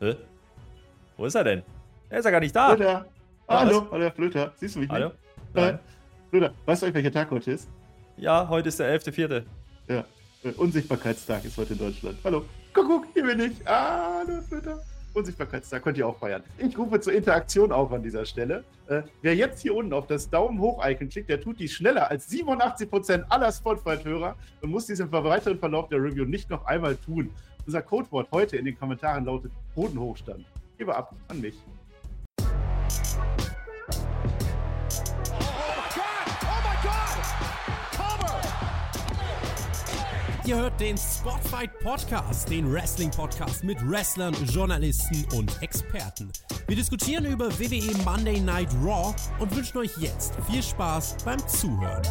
Hä? Wo ist er denn? Er ist ja gar nicht da. Flöter. Hallo, hallo, Herr Flöter. Siehst du mich Hallo? nicht? Nein. Äh, Flöter, weißt du welcher Tag heute ist? Ja, heute ist der 11.4. Ja, äh, Unsichtbarkeitstag ist heute in Deutschland. Hallo. Guck, guck, hier bin ich. Hallo, Flöter. Unsichtbarkeitstag könnt ihr auch feiern. Ich rufe zur Interaktion auf an dieser Stelle. Äh, wer jetzt hier unten auf das Daumen hoch-Icon klickt, der tut dies schneller als 87% aller Spotify-Hörer und muss dies im weiteren Verlauf der Review nicht noch einmal tun. Unser Codewort heute in den Kommentaren lautet Bodenhochstand. Gebe ab an mich. Ihr hört den Spotfight Podcast, den Wrestling Podcast mit Wrestlern, Journalisten und Experten. Wir diskutieren über WWE Monday Night Raw und wünschen euch jetzt viel Spaß beim Zuhören.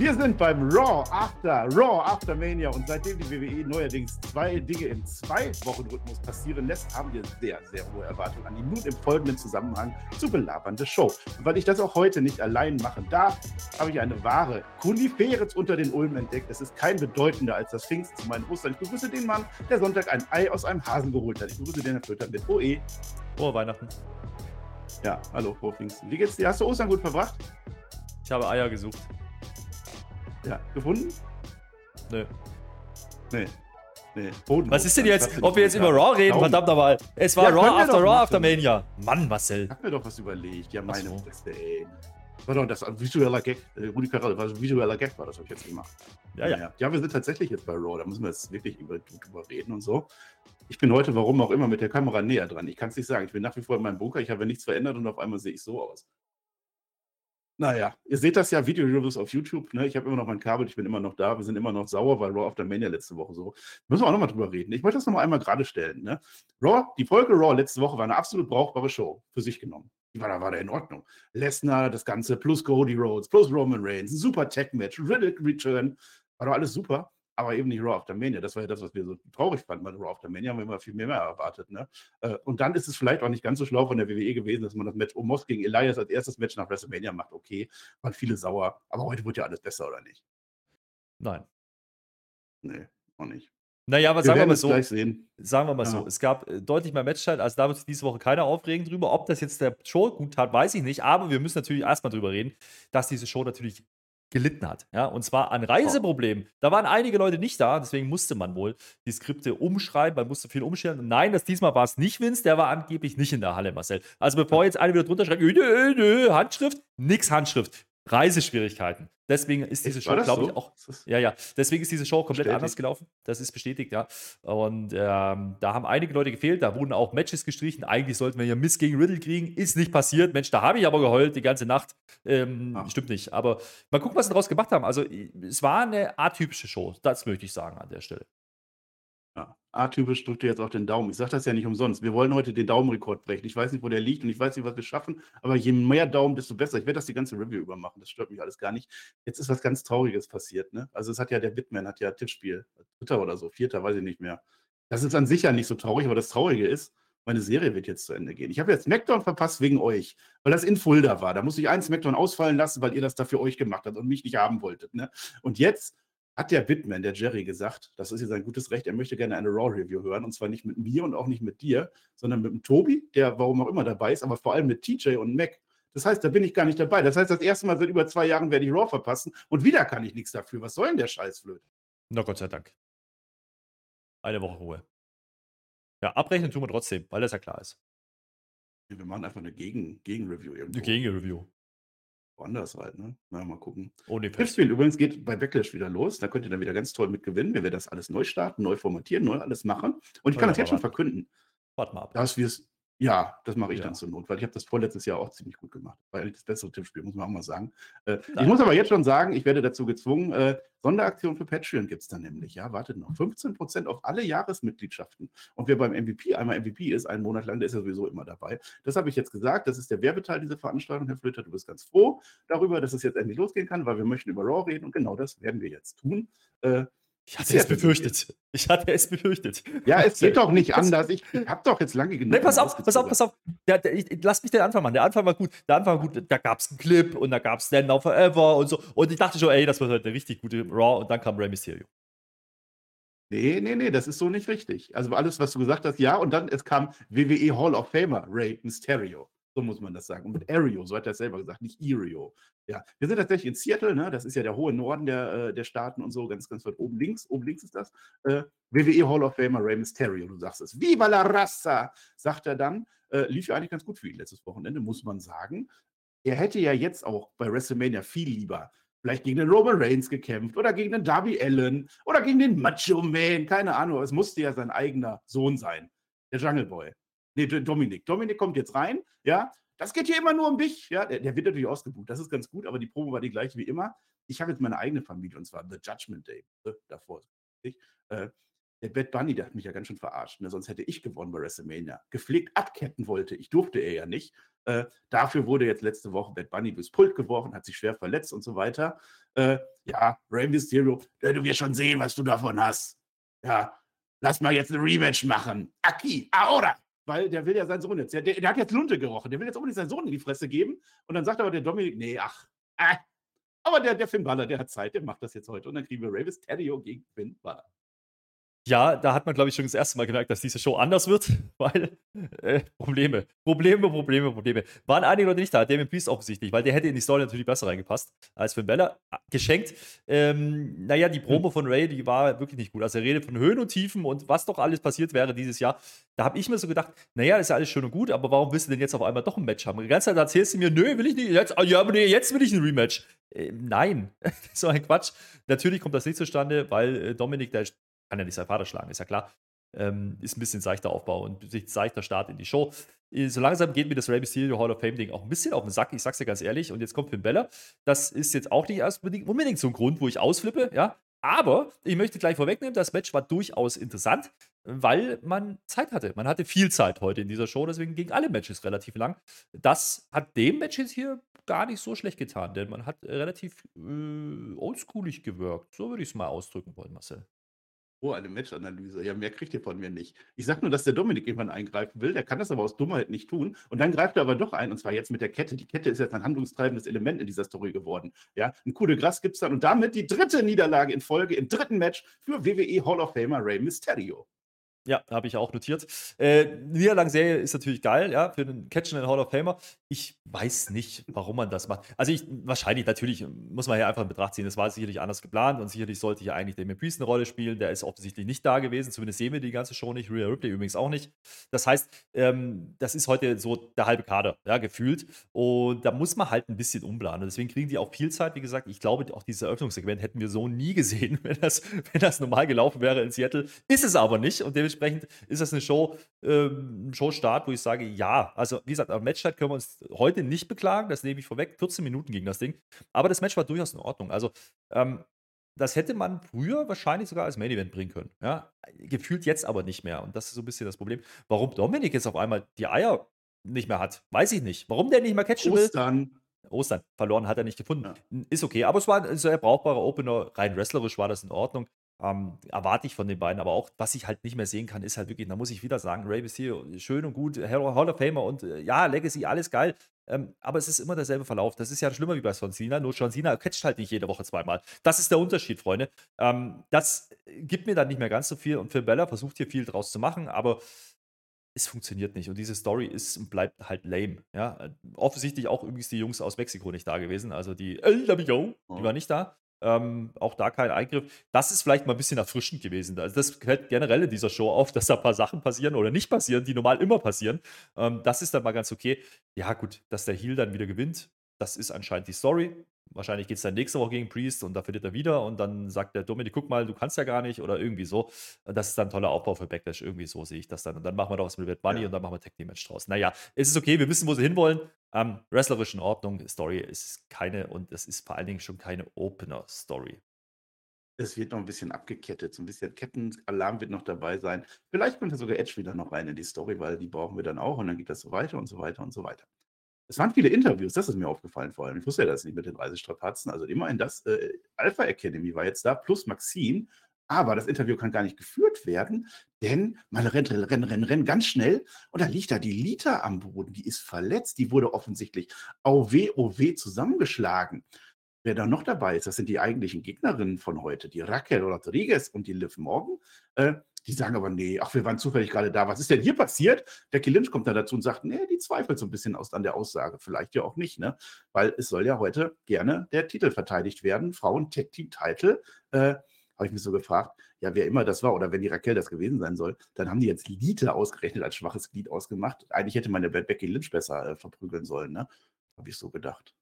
Wir sind beim Raw After, Raw After Mania und seitdem die WWE neuerdings zwei Dinge im Zwei-Wochen-Rhythmus passieren lässt, haben wir sehr, sehr hohe Erwartungen an die nun im folgenden Zusammenhang zu belabernde Show. Und weil ich das auch heute nicht allein machen darf, habe ich eine wahre Kuniferez unter den Ulmen entdeckt. Es ist kein bedeutender als das Pfingst zu meinen Ostern. Ich begrüße den Mann, der Sonntag ein Ei aus einem Hasen geholt hat. Ich begrüße den Herrn Flöter mit OE. Frohe Weihnachten. Ja, hallo, frohe Pfingsten. Wie geht's dir? Hast du Ostern gut verbracht? Ich habe Eier gesucht. Ja, gefunden? Nö. Nee. Nee. Boden Was ist denn jetzt, ob wir jetzt über? Raw reden? Daumen. Verdammt nochmal. Es war Ja, Raw after Raw machen. after Mania. Mann, Marcel. Ich hab mir doch was überlegt. Ja, meine so. Fresse, ey. War doch das ein visueller Gag. Äh, Rudi Carell, war ein visueller Gag, war das, habe ich jetzt gemacht. Ja, ja. ja. Ja, wir sind tatsächlich jetzt bei Raw. Da müssen wir jetzt wirklich über, drüber reden und so. Ich bin heute, warum auch immer, mit der Kamera näher dran. Ich kann es nicht sagen. Ich bin nach wie vor in meinem Bunker. Ich habe nichts verändert und auf einmal sehe ich so aus. Naja, ihr seht das ja, Video-Reviews auf YouTube. Ne? Ich habe immer noch mein Kabel, ich bin immer noch da. Wir sind immer noch sauer, weil Raw auf der Mania letzte Woche so. Müssen wir auch nochmal drüber reden. Ich möchte das nochmal einmal gerade stellen. Ne? Raw, die Folge Raw letzte Woche war eine absolut brauchbare Show für sich genommen. Die war da, war da in Ordnung. Lesnar, das Ganze, plus Cody Rhodes, plus Roman Reigns, ein super Tech-Match, Riddick Return. War doch alles super, aber eben nicht Raw auf der Mania. Das war ja das, was wir so traurig fanden bei Raw auf der Mania, haben wir immer viel mehr erwartet. Ne? Äh, Und dann ist es vielleicht auch nicht ganz so schlau von der WWE gewesen, dass man das Match Omos gegen Elias als erstes Match nach WrestleMania macht. Okay, waren viele sauer, aber heute wird ja alles besser, oder nicht? Nein. Nee, auch nicht. Naja, aber Wir sagen wir mal so. Sagen wir mal Ja. so, es gab äh, deutlich mehr Matchzeit, also da wird sich diese Woche keiner aufregen drüber. Ob das jetzt der Show gut tat, weiß ich nicht, aber wir müssen natürlich erstmal drüber reden, dass diese Show natürlich gelitten hat. Ja? Und zwar an Reiseproblemen. Da waren einige Leute nicht da, deswegen musste man wohl die Skripte umschreiben, man musste viel umstellen. Nein, das diesmal war es nicht Vince, der war angeblich nicht in der Halle, Marcel. Also bevor jetzt alle wieder drunter schreiben, nö, nö, Handschrift, nix Handschrift. Reiseschwierigkeiten. Deswegen ist diese Show, glaube ich, so? auch Ist das- ja, ja. Deswegen ist diese Show komplett Bestätigt. anders gelaufen. Das ist bestätigt, ja. Und ähm, da haben einige Leute gefehlt. Da wurden auch Matches gestrichen. Eigentlich sollten wir ja Miss gegen Riddle kriegen. Ist nicht passiert. Mensch, da habe ich aber geheult die ganze Nacht. Ähm, Ah. Stimmt nicht. Aber mal gucken, was sie daraus gemacht haben. Also, es war eine atypische Show. Das möchte ich sagen an der Stelle. Ja. Atypisch drückt ihr jetzt auf den Daumen. Ich sage das ja nicht umsonst. Wir wollen heute den Daumenrekord brechen. Ich weiß nicht, wo der liegt und ich weiß nicht, was wir schaffen, aber je mehr Daumen, desto besser. Ich werde das die ganze Review über machen. Das stört mich alles gar nicht. Jetzt ist was ganz Trauriges passiert. Ne? Also es hat ja der Bitman, hat ja Tippspiel. Dritter oder so, vierter, weiß ich nicht mehr. Das ist an sich ja nicht so traurig, aber das Traurige ist, meine Serie wird jetzt zu Ende gehen. Ich habe jetzt Smackdown verpasst wegen euch, weil das in Fulda war. Da musste ich einen Smackdown ausfallen lassen, weil ihr das da für euch gemacht habt und mich nicht haben wolltet. Ne? Und jetzt hat der Bitman, der Jerry, gesagt, das ist jetzt ein gutes Recht, er möchte gerne eine Raw-Review hören. Und zwar nicht mit mir und auch nicht mit dir, sondern mit dem Tobi, der warum auch immer dabei ist, aber vor allem mit TJ und Mac. Das heißt, da bin ich gar nicht dabei. Das heißt, das erste Mal seit über zwei Jahren werde ich Raw verpassen und wieder kann ich nichts dafür. Was soll denn der Scheißflöte? Na Gott sei Dank. Eine Woche Ruhe. Ja, abrechnen tun wir trotzdem, weil das ja klar ist. Wir machen einfach eine Gegen- Gegen-Review irgendwo. Eine Gegenreview. Woanders halt, ne? Na, mal gucken. Ohne. Tippspiel übrigens geht bei Backlash wieder los. Da könnt ihr dann wieder ganz toll mit gewinnen. Wir werden das alles neu starten, neu formatieren, neu alles machen. Und ich kann das jetzt schon verkünden. Warte mal ab. dass wir es, ja, das mache ich Ja. dann zur Not, weil ich habe das vorletztes Jahr auch ziemlich gut gemacht. Eigentlich das bessere Tippspiel, muss man auch mal sagen. Äh, ich muss aber jetzt schon sagen, ich werde dazu gezwungen, äh, Sonderaktion für Patreon gibt es dann nämlich. Ja, wartet noch. 15% auf alle Jahresmitgliedschaften. Und wer beim MVP einmal MVP ist, einen Monat lang, der ist ja sowieso immer dabei. Das habe ich jetzt gesagt. Das ist der Werbeteil dieser Veranstaltung. Herr Flöter, du bist ganz froh darüber, dass es jetzt endlich losgehen kann, weil wir möchten über Raw reden und genau das werden wir jetzt tun. Äh, Ich hatte es befürchtet. Ich hatte es befürchtet. Ja, es geht doch nicht anders. Ich, ich habe doch jetzt lange genug. Nee, pass auf, pass auf, pass auf. Der, der, ich, lass mich den Anfang machen. Der Anfang war gut. Der Anfang war gut. Da gab es einen Clip und da gab es Stand Now Forever und so. Und ich dachte schon, ey, das wird heute eine richtig gute Raw. Und dann kam Rey Mysterio. Nee, nee, nee, das ist so nicht richtig. Also alles, was du gesagt hast, ja. Und dann, es kam WWE Hall of Famer Ray Mysterio. So muss man das sagen. Und mit Ario, so hat er es selber gesagt, nicht Irio. Ja, wir sind tatsächlich in Seattle, ne? das ist ja der hohe Norden der, äh, der Staaten und so, ganz, ganz weit oben links. Oben links ist das. Äh, WWE Hall of Famer Ray Mysterio, du sagst es. Viva la Raza, sagt er dann. Äh, lief ja eigentlich ganz gut für ihn letztes Wochenende, muss man sagen. Er hätte ja jetzt auch bei WrestleMania viel lieber vielleicht gegen den Roman Reigns gekämpft oder gegen den Darby Allen oder gegen den Macho Man, keine Ahnung. Es musste ja sein eigener Sohn sein, der Jungle Boy. Nee, Dominik. Dominik kommt jetzt rein, ja. Das geht hier immer nur um dich, ja. Der, der wird natürlich ausgebucht, das ist ganz gut, aber die Probe war die gleiche wie immer. Ich habe jetzt meine eigene Familie und zwar The Judgment Day. äh, Davor. Ich, äh, der Bad Bunny, der hat mich ja ganz schön verarscht. Ne? Sonst hätte ich gewonnen bei WrestleMania. Gepflegt abketten wollte. Ich durfte er ja nicht. Äh, dafür wurde jetzt letzte Woche Bad Bunny durchs Pult geworfen, hat sich schwer verletzt und so weiter. Äh, ja, Rey Mysterio, du wirst schon sehen, was du davon hast. Ja, lass mal jetzt eine Rematch machen. Aki, ahora. Weil der will ja seinen Sohn jetzt. Der, der, der hat jetzt Lunte gerochen. Der will jetzt unbedingt seinen Sohn in die Fresse geben. Und dann sagt aber der Dominik, nee, ach, äh. Aber der, der Finn Balor, der hat Zeit, der macht das jetzt heute. Und dann kriegen wir Rey Mysterio gegen Finn Balor. Ja, da hat man, glaube ich, schon das erste Mal gemerkt, dass diese Show anders wird, weil äh, Probleme, Probleme, Probleme, Probleme. Waren einige Leute nicht da, Damien Priest offensichtlich, weil der hätte in die Story natürlich besser reingepasst als Finn Bella. Geschenkt. Ähm, naja, die Promo von Ray, die war wirklich nicht gut. Also er redet von Höhen und Tiefen und was doch alles passiert wäre dieses Jahr. Da habe ich mir so gedacht, naja, das ist ja alles schön und gut, aber warum willst du denn jetzt auf einmal doch ein Match haben? Die ganze Zeit erzählst du mir, nö, will ich nicht, jetzt, ah, ja, aber nee, jetzt will ich ein Rematch. Äh, nein, so ein Quatsch. Natürlich kommt das nicht zustande, weil äh, Dominik, der kann ja nicht seinen Vater schlagen, ist ja klar. Ähm, ist ein bisschen seichter Aufbau und sich seichter Start in die Show. Äh, So langsam geht mir das Rey Mysterio Hall of Fame Ding auch ein bisschen auf den Sack, ich sag's dir ganz ehrlich. Und jetzt kommt Finn Bella. Das ist jetzt auch nicht unbedingt, unbedingt so ein Grund, wo ich ausflippe, ja. Aber ich möchte gleich vorwegnehmen, das Match war durchaus interessant, weil man Zeit hatte. Man hatte viel Zeit heute in dieser Show, deswegen gingen alle Matches relativ lang. Das hat dem Match jetzt hier gar nicht so schlecht getan, denn man hat relativ äh, oldschoolig gewirkt. So würde ich es mal ausdrücken wollen, Marcel. Oh, eine Matchanalyse. Ja, mehr kriegt ihr von mir nicht. Ich sag nur, dass der Dominik irgendwann eingreifen will. Der kann das aber aus Dummheit nicht tun. Und dann greift er aber doch ein, und zwar jetzt mit der Kette. Die Kette ist jetzt ein handlungstreibendes Element in dieser Story geworden. Ja, ein Coup de Gras gibt es dann und damit die dritte Niederlage in Folge im dritten Match für WWE Hall of Famer Rey Mysterio. Ja, habe ich auch notiert. Äh, Niederlagenserie ist natürlich geil, ja, für den Catch in den Hall of Famer. Ich weiß nicht, warum man das macht. Also ich, wahrscheinlich, natürlich muss man hier einfach in Betracht ziehen, es war sicherlich anders geplant und sicherlich sollte hier eigentlich Damien Priest eine Rolle spielen. Der ist offensichtlich nicht da gewesen, zumindest sehen wir die ganze Show nicht, Rhea Ripley übrigens auch nicht. Das heißt, ähm, das ist heute so der halbe Kader, ja, gefühlt. Und da muss man halt ein bisschen umplanen. Deswegen kriegen die auch viel Zeit. Wie gesagt, ich glaube, auch dieses Eröffnungssegment hätten wir so nie gesehen, wenn das, wenn das normal gelaufen wäre in Seattle. Ist es aber nicht. Und dementsprechend ist das eine Show, ähm, Showstart, wo ich sage, ja. Also, wie gesagt, am Matchstart können wir uns heute nicht beklagen. Das nehme ich vorweg. 14 Minuten ging das Ding. Aber das Match war durchaus in Ordnung. Also, ähm, das hätte man früher wahrscheinlich sogar als Main Event bringen können. Ja? Gefühlt jetzt aber nicht mehr. Und das ist so ein bisschen das Problem. Warum Dominik jetzt auf einmal die Eier nicht mehr hat, weiß ich nicht. Warum der nicht mehr catchen will, Ostern. Ostern. Verloren hat er nicht gefunden. Ja. Ist okay. Aber es war ein sehr brauchbarer Opener. Rein wrestlerisch war das in Ordnung. Ähm, erwarte ich von den beiden. Aber auch, was ich halt nicht mehr sehen kann, ist halt wirklich, da muss ich wieder sagen, Ray Mysterio, schön und gut, Hall of Famer und äh, ja, Legacy, alles geil. Ähm, aber es ist immer derselbe Verlauf. Das ist ja schlimmer wie bei John Cena. Nur John Cena catcht halt nicht jede Woche zweimal. Das ist der Unterschied, Freunde. Ähm, das gibt mir dann nicht mehr ganz so viel. Und Phil Bella versucht hier viel draus zu machen, aber es funktioniert nicht. Und diese Story ist und bleibt halt lame. Ja? Äh, Offensichtlich auch übrigens die Jungs aus Mexiko nicht da gewesen. Also die LWO, die Oh. war nicht da. Ähm, auch da kein Eingriff. Das ist vielleicht mal ein bisschen erfrischend gewesen. Also das fällt generell in dieser Show auf, dass da ein paar Sachen passieren oder nicht passieren, die normal immer passieren. Ähm, das ist dann mal ganz okay. Ja, gut, dass der Heal dann wieder gewinnt, das ist anscheinend die Story. Wahrscheinlich geht es dann nächste Woche gegen Priest und da verliert er wieder und dann sagt der Dominik, guck mal, du kannst ja gar nicht oder irgendwie so. Das ist dann ein toller Aufbau für Backlash. Irgendwie so sehe ich das dann. Und dann machen wir doch was mit Red Bunny Ja. und dann machen wir Team Match draus. Naja, es ist okay, wir wissen, wo sie hinwollen. Ähm, wrestlerisch in Ordnung, Story ist keine und es ist vor allen Dingen schon keine Opener-Story. Es wird noch ein bisschen abgekettet, so ein bisschen Kettenalarm wird noch dabei sein. Vielleicht kommt ja sogar Edge wieder noch rein in die Story, weil die brauchen wir dann auch und dann geht das so weiter und so weiter und so weiter. Es waren viele Interviews, das ist mir aufgefallen vor allem. Ich wusste ja das nicht mit den Reisestrapazen. Also immerhin das, äh, Alpha Academy war jetzt da, plus Maxine. Aber das Interview kann gar nicht geführt werden, denn man rennt, rennt, rennt, rennt, ganz schnell und da liegt da die Lita am Boden. Die ist verletzt. Die wurde offensichtlich OW, OW zusammengeschlagen. Wer da noch dabei ist, das sind die eigentlichen Gegnerinnen von heute, die Raquel Rodriguez und die Liv Morgan. Äh, die sagen aber, nee, ach, wir waren zufällig gerade da. Was ist denn hier passiert? Becky Lynch kommt dann dazu und sagt, nee, die zweifelt so ein bisschen aus an der Aussage. Vielleicht ja auch nicht, ne? Weil es soll ja heute gerne der Titel verteidigt werden. Frauen-Tech-Team-Title. Äh, habe ich mich so gefragt, ja, wer immer das war oder wenn die Raquel das gewesen sein soll, dann haben die jetzt Lita ausgerechnet als schwaches Glied ausgemacht. Eigentlich hätte man ja Becky Lynch besser äh, verprügeln sollen, ne? Habe ich so gedacht.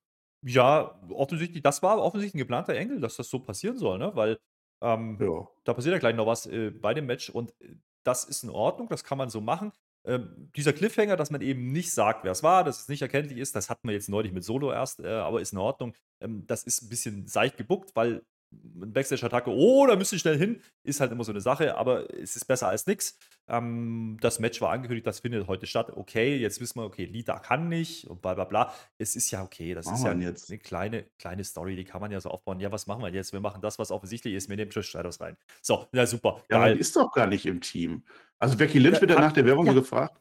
Ja, offensichtlich, das war offensichtlich ein geplanter Engel, dass das so passieren soll, ne? Weil ähm, Ja. da passiert ja gleich noch was äh, bei dem Match und äh, das ist in Ordnung, das kann man so machen. Ähm, dieser Cliffhanger, dass man eben nicht sagt, wer es war, dass es nicht erkenntlich ist, das hatten wir jetzt neulich mit Solo erst, äh, aber ist in Ordnung. Ähm, das ist ein bisschen seicht gebuckt, weil Backstage-Attacke, oh, da müsste ich schnell hin, ist halt immer so eine Sache, aber es ist besser als nichts. Ähm, das Match war angekündigt, das findet heute statt. Okay, jetzt wissen wir, okay, Lita kann nicht und bla bla bla. Es ist ja okay, das Machen ist ja jetzt? eine kleine, kleine Story, die kann man ja so aufbauen. Ja, was machen wir jetzt? Wir machen das, was offensichtlich ist, wir nehmen Trish Stratus rein. So, ja, super, Ja, geil. die ist doch gar nicht im Team. Also Becky Lynch Ja, wird hat- nach der Werbung ja. so gefragt.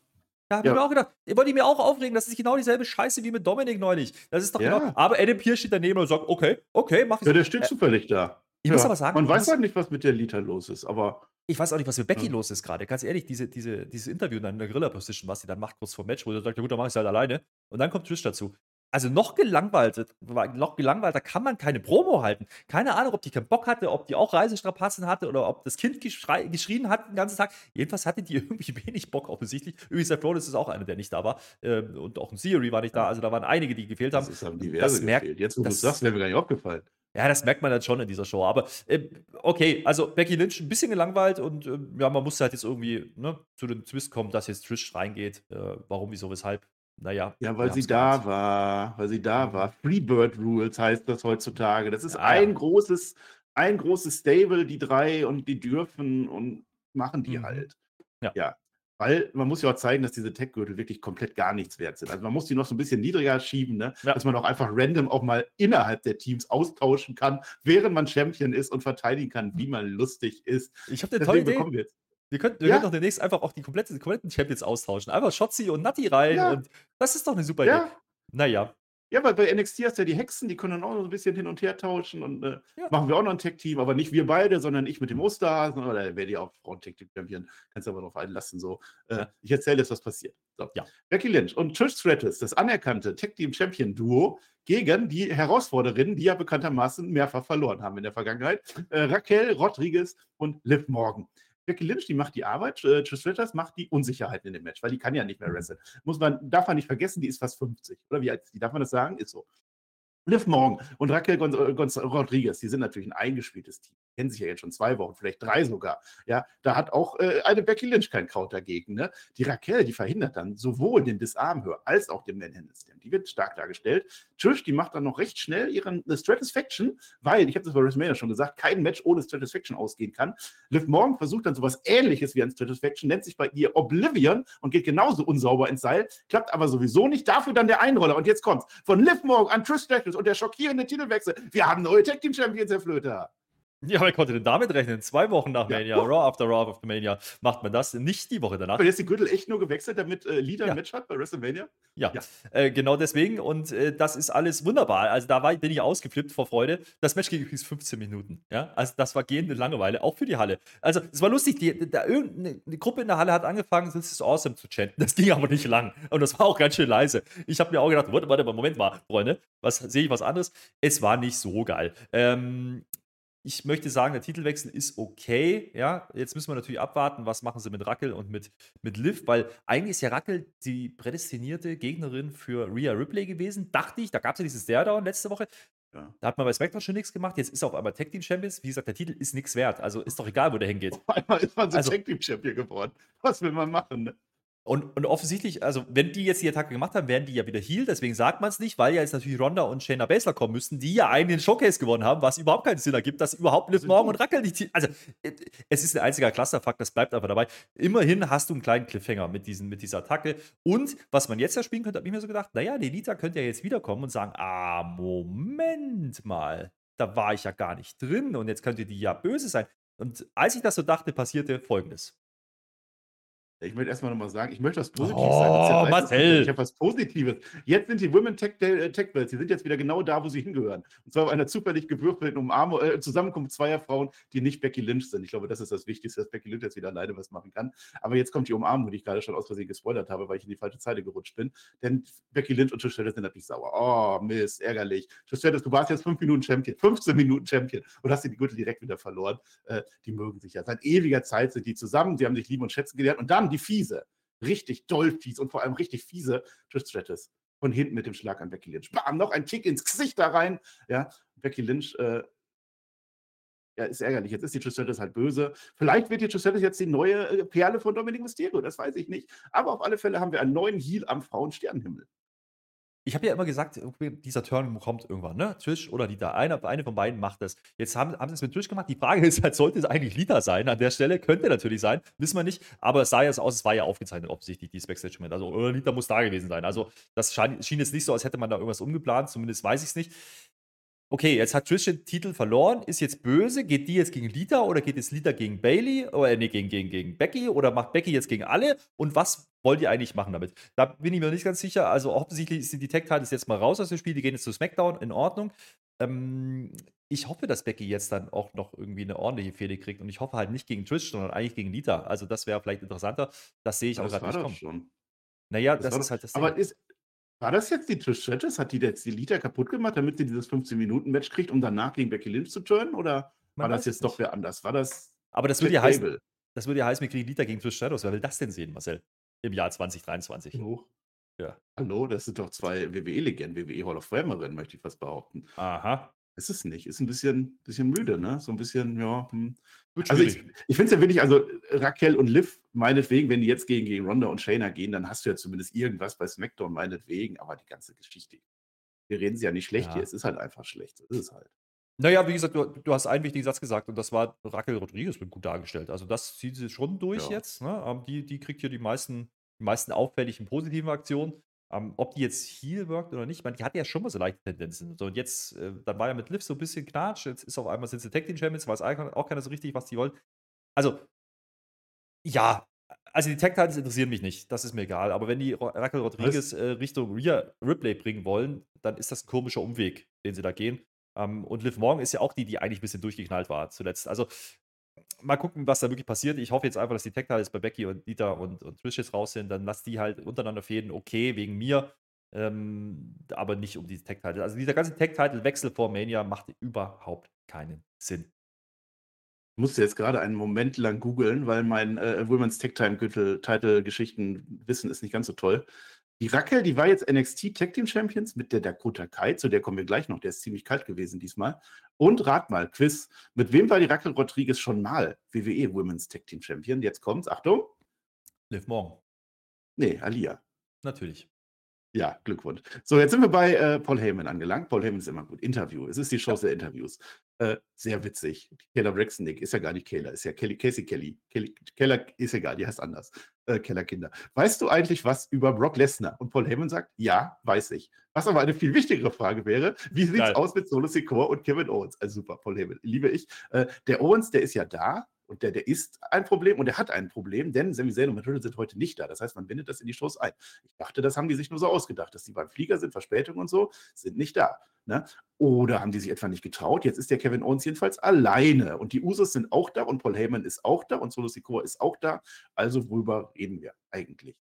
Da habe ich Ja. mir auch gedacht, wollte ich mir auch aufregen, das ist genau dieselbe Scheiße wie mit Dominik neulich. Das ist doch Ja. genau. Aber Adam Pierce steht daneben und sagt, okay, okay, mach ich Ja, der steht Äh, zufällig da. Ich muss Ja. aber sagen, Man weiß halt nicht, was mit der Lita los ist, aber Ich weiß auch nicht, was mit Becky Ja. los ist gerade. Ganz ehrlich, diese, diese, dieses Interview dann in der Gorilla-Position, was sie dann macht kurz vor Match, wo sie sagt, ja gut, dann mach ich halt alleine. Und dann kommt Trish dazu. Also noch gelangweilt, noch gelangweilter kann man keine Promo halten. Keine Ahnung, ob die keinen Bock hatte, ob die auch Reisestrapazen hatte oder ob das Kind geschrien hat den ganzen Tag. Jedenfalls hatte die irgendwie wenig Bock offensichtlich. Übrigens, Seth Rollins ist auch einer, der nicht da war. Ähm, Und auch ein Theory war nicht da. Also da waren einige, die gefehlt haben. das ist haben Das diverse merkt- gefehlt. Jetzt, wo du das- sagst, wäre mir gar nicht aufgefallen. Ja, das merkt man dann schon in dieser Show. Aber äh, okay, also Becky Lynch ein bisschen gelangweilt und äh, ja, man musste halt jetzt irgendwie ne, zu dem Twist kommen, dass jetzt Trish reingeht. Äh, warum, wieso, weshalb? Naja. Ja, weil sie da war, weil sie da war. Freebird Rules heißt das heutzutage. Das ist Ja, ein ja. großes, ein großes Stable, die drei und die dürfen und machen die Mhm. halt. Ja. ja. Weil man muss ja auch zeigen, dass diese Tech-Gürtel wirklich komplett gar nichts wert sind. Also man muss die noch so ein bisschen niedriger schieben, ne? Dass man auch einfach random auch mal innerhalb der Teams austauschen kann, während man Champion ist und verteidigen kann, wie man lustig ist. Ich habe eine tolle Idee. Wir könnten, wir Ja. könnten doch demnächst einfach auch die komplette, die kompletten Champions austauschen. Einfach Shotzi und Natti rein Ja. und das ist doch eine super Idee. Ja, Naja. Ja, weil bei NXT hast du ja die Hexen, die können dann auch noch so ein bisschen hin und her tauschen und äh, Ja. machen wir auch noch ein Tech-Team, aber nicht wir beide, sondern ich mit dem Osterhasen oder wäre die auch Frauen-Tech-Team-Champion. Kannst du aber drauf einlassen. So. Äh. Ich erzähle jetzt, was passiert. So. Ja. Becky Lynch und Trish Stratus, das anerkannte Tech-Team-Champion-Duo, gegen die Herausforderinnen, die ja bekanntermaßen mehrfach verloren haben in der Vergangenheit. Äh, Raquel Rodriguez und Liv Morgan. Becky Lynch, die macht die Arbeit, äh, Trish Stratus macht die Unsicherheiten in dem Match, weil die kann ja nicht mehr wresteln. Muss man, darf man nicht vergessen, die ist fast 50. Oder wie alt ist die? Darf man das sagen? Ist so. Liv Morgan und Raquel Gonz Gonz Rodriguez, die sind natürlich ein eingespieltes Team. Kennen sich ja jetzt schon zwei Wochen, vielleicht drei sogar. Ja, da hat auch äh, eine Becky Lynch kein Kraut dagegen. Ne? Die Raquel, die verhindert dann sowohl den Disarmhör als auch den Manhandle Stand. Die wird stark dargestellt. Trish, die macht dann noch recht schnell ihren äh, Stratisfaction, weil, ich habe das bei WrestleMania schon gesagt, kein Match ohne Stratisfaction ausgehen kann. Liv Morgan versucht dann sowas ähnliches wie ein Stratisfaction, nennt sich bei ihr Oblivion und geht genauso unsauber ins Seil, klappt aber sowieso nicht. Dafür dann der Einroller. Und jetzt kommt's. Von Liv Morgan an Trish Stratus und der schockierende Titelwechsel. Wir haben neue Tag Team Champions, Herr Flöter. Ja, wer konnte denn damit rechnen? Zwei Wochen nach Ja. Mania, Raw after Raw after Mania, macht man das, nicht die Woche danach. Aber jetzt die Gürtel echt nur gewechselt, damit äh, Lida Ja. ein Match hat bei WrestleMania? Ja, Ja. Äh, genau deswegen. Und äh, das ist alles wunderbar. Also da war, bin ich ausgeflippt vor Freude. Das Match ging übrigens 15 Minuten. Ja, also das war gehende Langeweile, auch für die Halle. Also es war lustig, die, da, irgendeine eine Gruppe in der Halle hat angefangen, this is awesome zu chanten. Das ging aber nicht lang. Und das war auch ganz schön leise. Ich habe mir auch gedacht, warte, warte, Moment mal, Freunde, was sehe ich was anderes? Es war nicht so geil. Ähm, ich möchte sagen, der Titelwechsel ist okay. Ja, jetzt müssen wir natürlich abwarten, was machen sie mit Rackel und mit, mit Liv, weil eigentlich ist ja Rackel die prädestinierte Gegnerin für Rhea Ripley gewesen. Dachte ich, da gab es ja dieses Stairdown letzte Woche. Ja. Da hat man bei SmackDown schon nichts gemacht. Jetzt ist er auf einmal Tag Team Champions. Wie gesagt, der Titel ist nichts wert. Also ist doch egal, wo der hingeht. Auf einmal ist man so Also- Tag Team Champion geworden. Was will man machen? Ne? Und, und offensichtlich, also wenn die jetzt die Attacke gemacht haben, werden die ja wieder heal. Deswegen sagt man es nicht, weil ja jetzt natürlich Ronda und Shayna Baszler kommen müssten, die ja einen Showcase gewonnen haben, was überhaupt keinen Sinn ergibt, dass überhaupt Liv Morgan und Rackel nicht. Also äh, es ist ein einziger Clusterfuck, das bleibt aber dabei. Immerhin hast du einen kleinen Cliffhanger mit, diesen, mit dieser Attacke. Und was man jetzt ja spielen könnte, habe ich mir so gedacht, naja, die Lita könnte ja jetzt wiederkommen und sagen, ah, Moment mal, da war ich ja gar nicht drin und jetzt könnte die ja böse sein. Und als ich das so dachte, passierte Folgendes. Ich möchte erstmal nochmal sagen, ich möchte was Positives Oh, sagen. Jetzt Marcel. Ich habe was Positives. Jetzt sind die Women Tech, äh, Tech Belts, die sind jetzt wieder genau da, wo sie hingehören. Und zwar auf einer zufällig gewürfelten Umarmung, äh, Zusammenkunft zweier Frauen, die nicht Becky Lynch sind. Ich glaube, das ist das Wichtigste, dass Becky Lynch jetzt wieder alleine was machen kann. Aber jetzt kommt die Umarmung, die ich gerade schon aus Versehen gespoilert habe, weil ich in die falsche Zeile gerutscht bin. Denn Becky Lynch und Trish Stratus sind natürlich sauer. Oh, Mist, ärgerlich. Trish Stratus, du warst jetzt fünf Minuten Champion, 15 Minuten Champion und hast dir die Gürtel direkt wieder verloren. Äh, die mögen sich ja. Seit ewiger Zeit sind die zusammen, sie haben sich lieben und schätzen gelernt. Und dann die Fiese richtig doll fies und vor allem richtig fiese Trish Stratus von hinten mit dem Schlag an Becky Lynch. Bam, noch ein Kick ins Gesicht da rein. Ja, Becky Lynch äh, ja, ist ärgerlich. Jetzt ist die Trish halt böse. Vielleicht wird die Trish jetzt die neue äh, Perle von Dominic Mysterio, das weiß ich nicht. Aber auf alle Fälle haben wir einen neuen Heal am Frauensternenhimmel. Ich habe ja immer gesagt, dieser Turn kommt irgendwann, ne? Trish oder Lita. Eine, eine von beiden macht das. Jetzt haben, haben sie es mit Trish gemacht. Die Frage ist halt, sollte es eigentlich Lita sein? An der Stelle könnte natürlich sein, wissen wir nicht. Aber es sah ja so aus, es war ja aufgezeichnet, offensichtlich, dieses Backstage-Moment. Also, oder Lita muss da gewesen sein. Also, das schien jetzt nicht so, als hätte man da irgendwas umgeplant. Zumindest weiß ich es nicht. Okay, jetzt hat Trish den Titel verloren, ist jetzt böse. Geht die jetzt gegen Lita oder geht jetzt Lita gegen Bailey oder nee, gegen, gegen, gegen Becky oder macht Becky jetzt gegen alle? Und was wollt ihr eigentlich machen damit? Da bin ich mir nicht ganz sicher. Also offensichtlich sind die Tech-Titles jetzt mal raus aus dem Spiel, die gehen jetzt zu SmackDown, in Ordnung. Ähm, ich hoffe, dass Becky jetzt dann auch noch irgendwie eine ordentliche Fehde kriegt und ich hoffe halt nicht gegen Trish, sondern eigentlich gegen Lita. Also das wäre vielleicht interessanter. Das sehe ich auch das gerade war nicht kommen. schon. Naja, Das das, ist halt das Aber Ding. ist, war das jetzt die Trish Stratus? Hat die jetzt die Lita kaputt gemacht, damit sie dieses 15-Minuten-Match kriegt, um danach gegen Becky Lynch zu turnen? Oder Man war das jetzt doch nicht. wer anders? War das Aber das würde ja heißen, das würde ja heißen, wir kriegen Lita gegen Trish Stratus. Wer will das denn sehen, Marcel? Im Jahr 2023. Hallo? Ja. Hallo, das sind doch zwei WWE-Legenden, WWE Hall of Famerinnen, möchte ich fast behaupten. Aha. Ist es nicht. Ist ein bisschen, bisschen müde, ne? So ein bisschen, ja. Hm. Also ich, ich finde es ja wirklich, also Raquel und Liv, meinetwegen, wenn die jetzt gegen, gegen Ronda und Shayna gehen, dann hast du ja zumindest irgendwas bei SmackDown, meinetwegen, aber die ganze Geschichte. Wir reden sie ja nicht schlecht Ja. hier, es ist halt einfach schlecht. So ist es halt. Naja, wie gesagt, du, du hast einen wichtigen Satz gesagt und das war Raquel Rodriguez wird gut dargestellt. Also das zieht sie schon durch Ja. jetzt. Ne? Ähm, die, die kriegt hier die meisten, die meisten auffälligen positiven Aktionen. Ähm, ob die jetzt Heal wirkt oder nicht, ich meine, die hatte ja schon mal so leichte Tendenzen. So, und jetzt, äh, dann war ja mit Liv so ein bisschen Knatsch. Jetzt ist auf einmal sind sie Tag Team Champions, weiß auch auch keiner so richtig, was die wollen. Also, ja, also die Tag Titles interessieren mich nicht. Das ist mir egal. Aber wenn die Raquel Rodriguez äh, Richtung Rhea Ripley bringen wollen, dann ist das ein komischer Umweg, den sie da gehen. Ähm, und Liv Morgan ist ja auch die, die eigentlich ein bisschen durchgeknallt war zuletzt. Also mal gucken, was da wirklich passiert. Ich hoffe jetzt einfach, dass die Tech Titles bei Becky und Dieter und, und Trish jetzt raus sind. Dann lass die halt untereinander fäden, okay, wegen mir. Ähm, aber nicht um die Tech Title. Also dieser ganze Tech Title Wechsel vor Mania macht überhaupt keinen Sinn. Ich musste jetzt gerade einen Moment lang googeln, weil mein äh, Women's Tag Time Title Geschichten Wissen ist nicht ganz so toll. Die Raquel, die war jetzt NXT Tag Team Champions mit der Dakota Kai, zu der kommen wir gleich noch, der ist ziemlich kalt gewesen diesmal. Und rat mal, Quiz, mit wem war die Raquel Rodriguez schon mal WWE Women's Tag Team Champion? Jetzt kommt's, Achtung. Liv Morgan, Nee, Alia. natürlich. Ja, Glückwunsch. So, jetzt sind wir bei äh, Paul Heyman angelangt. Paul Heyman ist immer gut. Interview. Es ist die Chance der Interviews. Äh, sehr witzig. Keller Braxton ist ja gar nicht Keller, ist ja Kelly, Casey Kelly. Kelly. Keller ist egal, die heißt anders. Äh, Keller Kinder. Weißt du eigentlich was über Brock Lesnar? Und Paul Heyman sagt, ja, weiß ich. Was aber eine viel wichtigere Frage wäre, wie sieht's Geil. aus mit Solo Sikoa und Kevin Owens? Also super, Paul Heyman, liebe ich. Äh, der Owens, der ist ja da. Und der, der ist ein Problem und der hat ein Problem, denn Sami Zayn und Matt sind heute nicht da. Das heißt, man bindet das in die Shows ein. Ich dachte, das haben die sich nur so ausgedacht, dass die beim Flieger sind, Verspätung und so, sind nicht da. Ne? Oder haben die sich etwa nicht getraut? Jetzt ist der Kevin Owens jedenfalls alleine und die Usos sind auch da und Paul Heyman ist auch da und Solo Sikoa ist auch da. Also worüber reden wir eigentlich?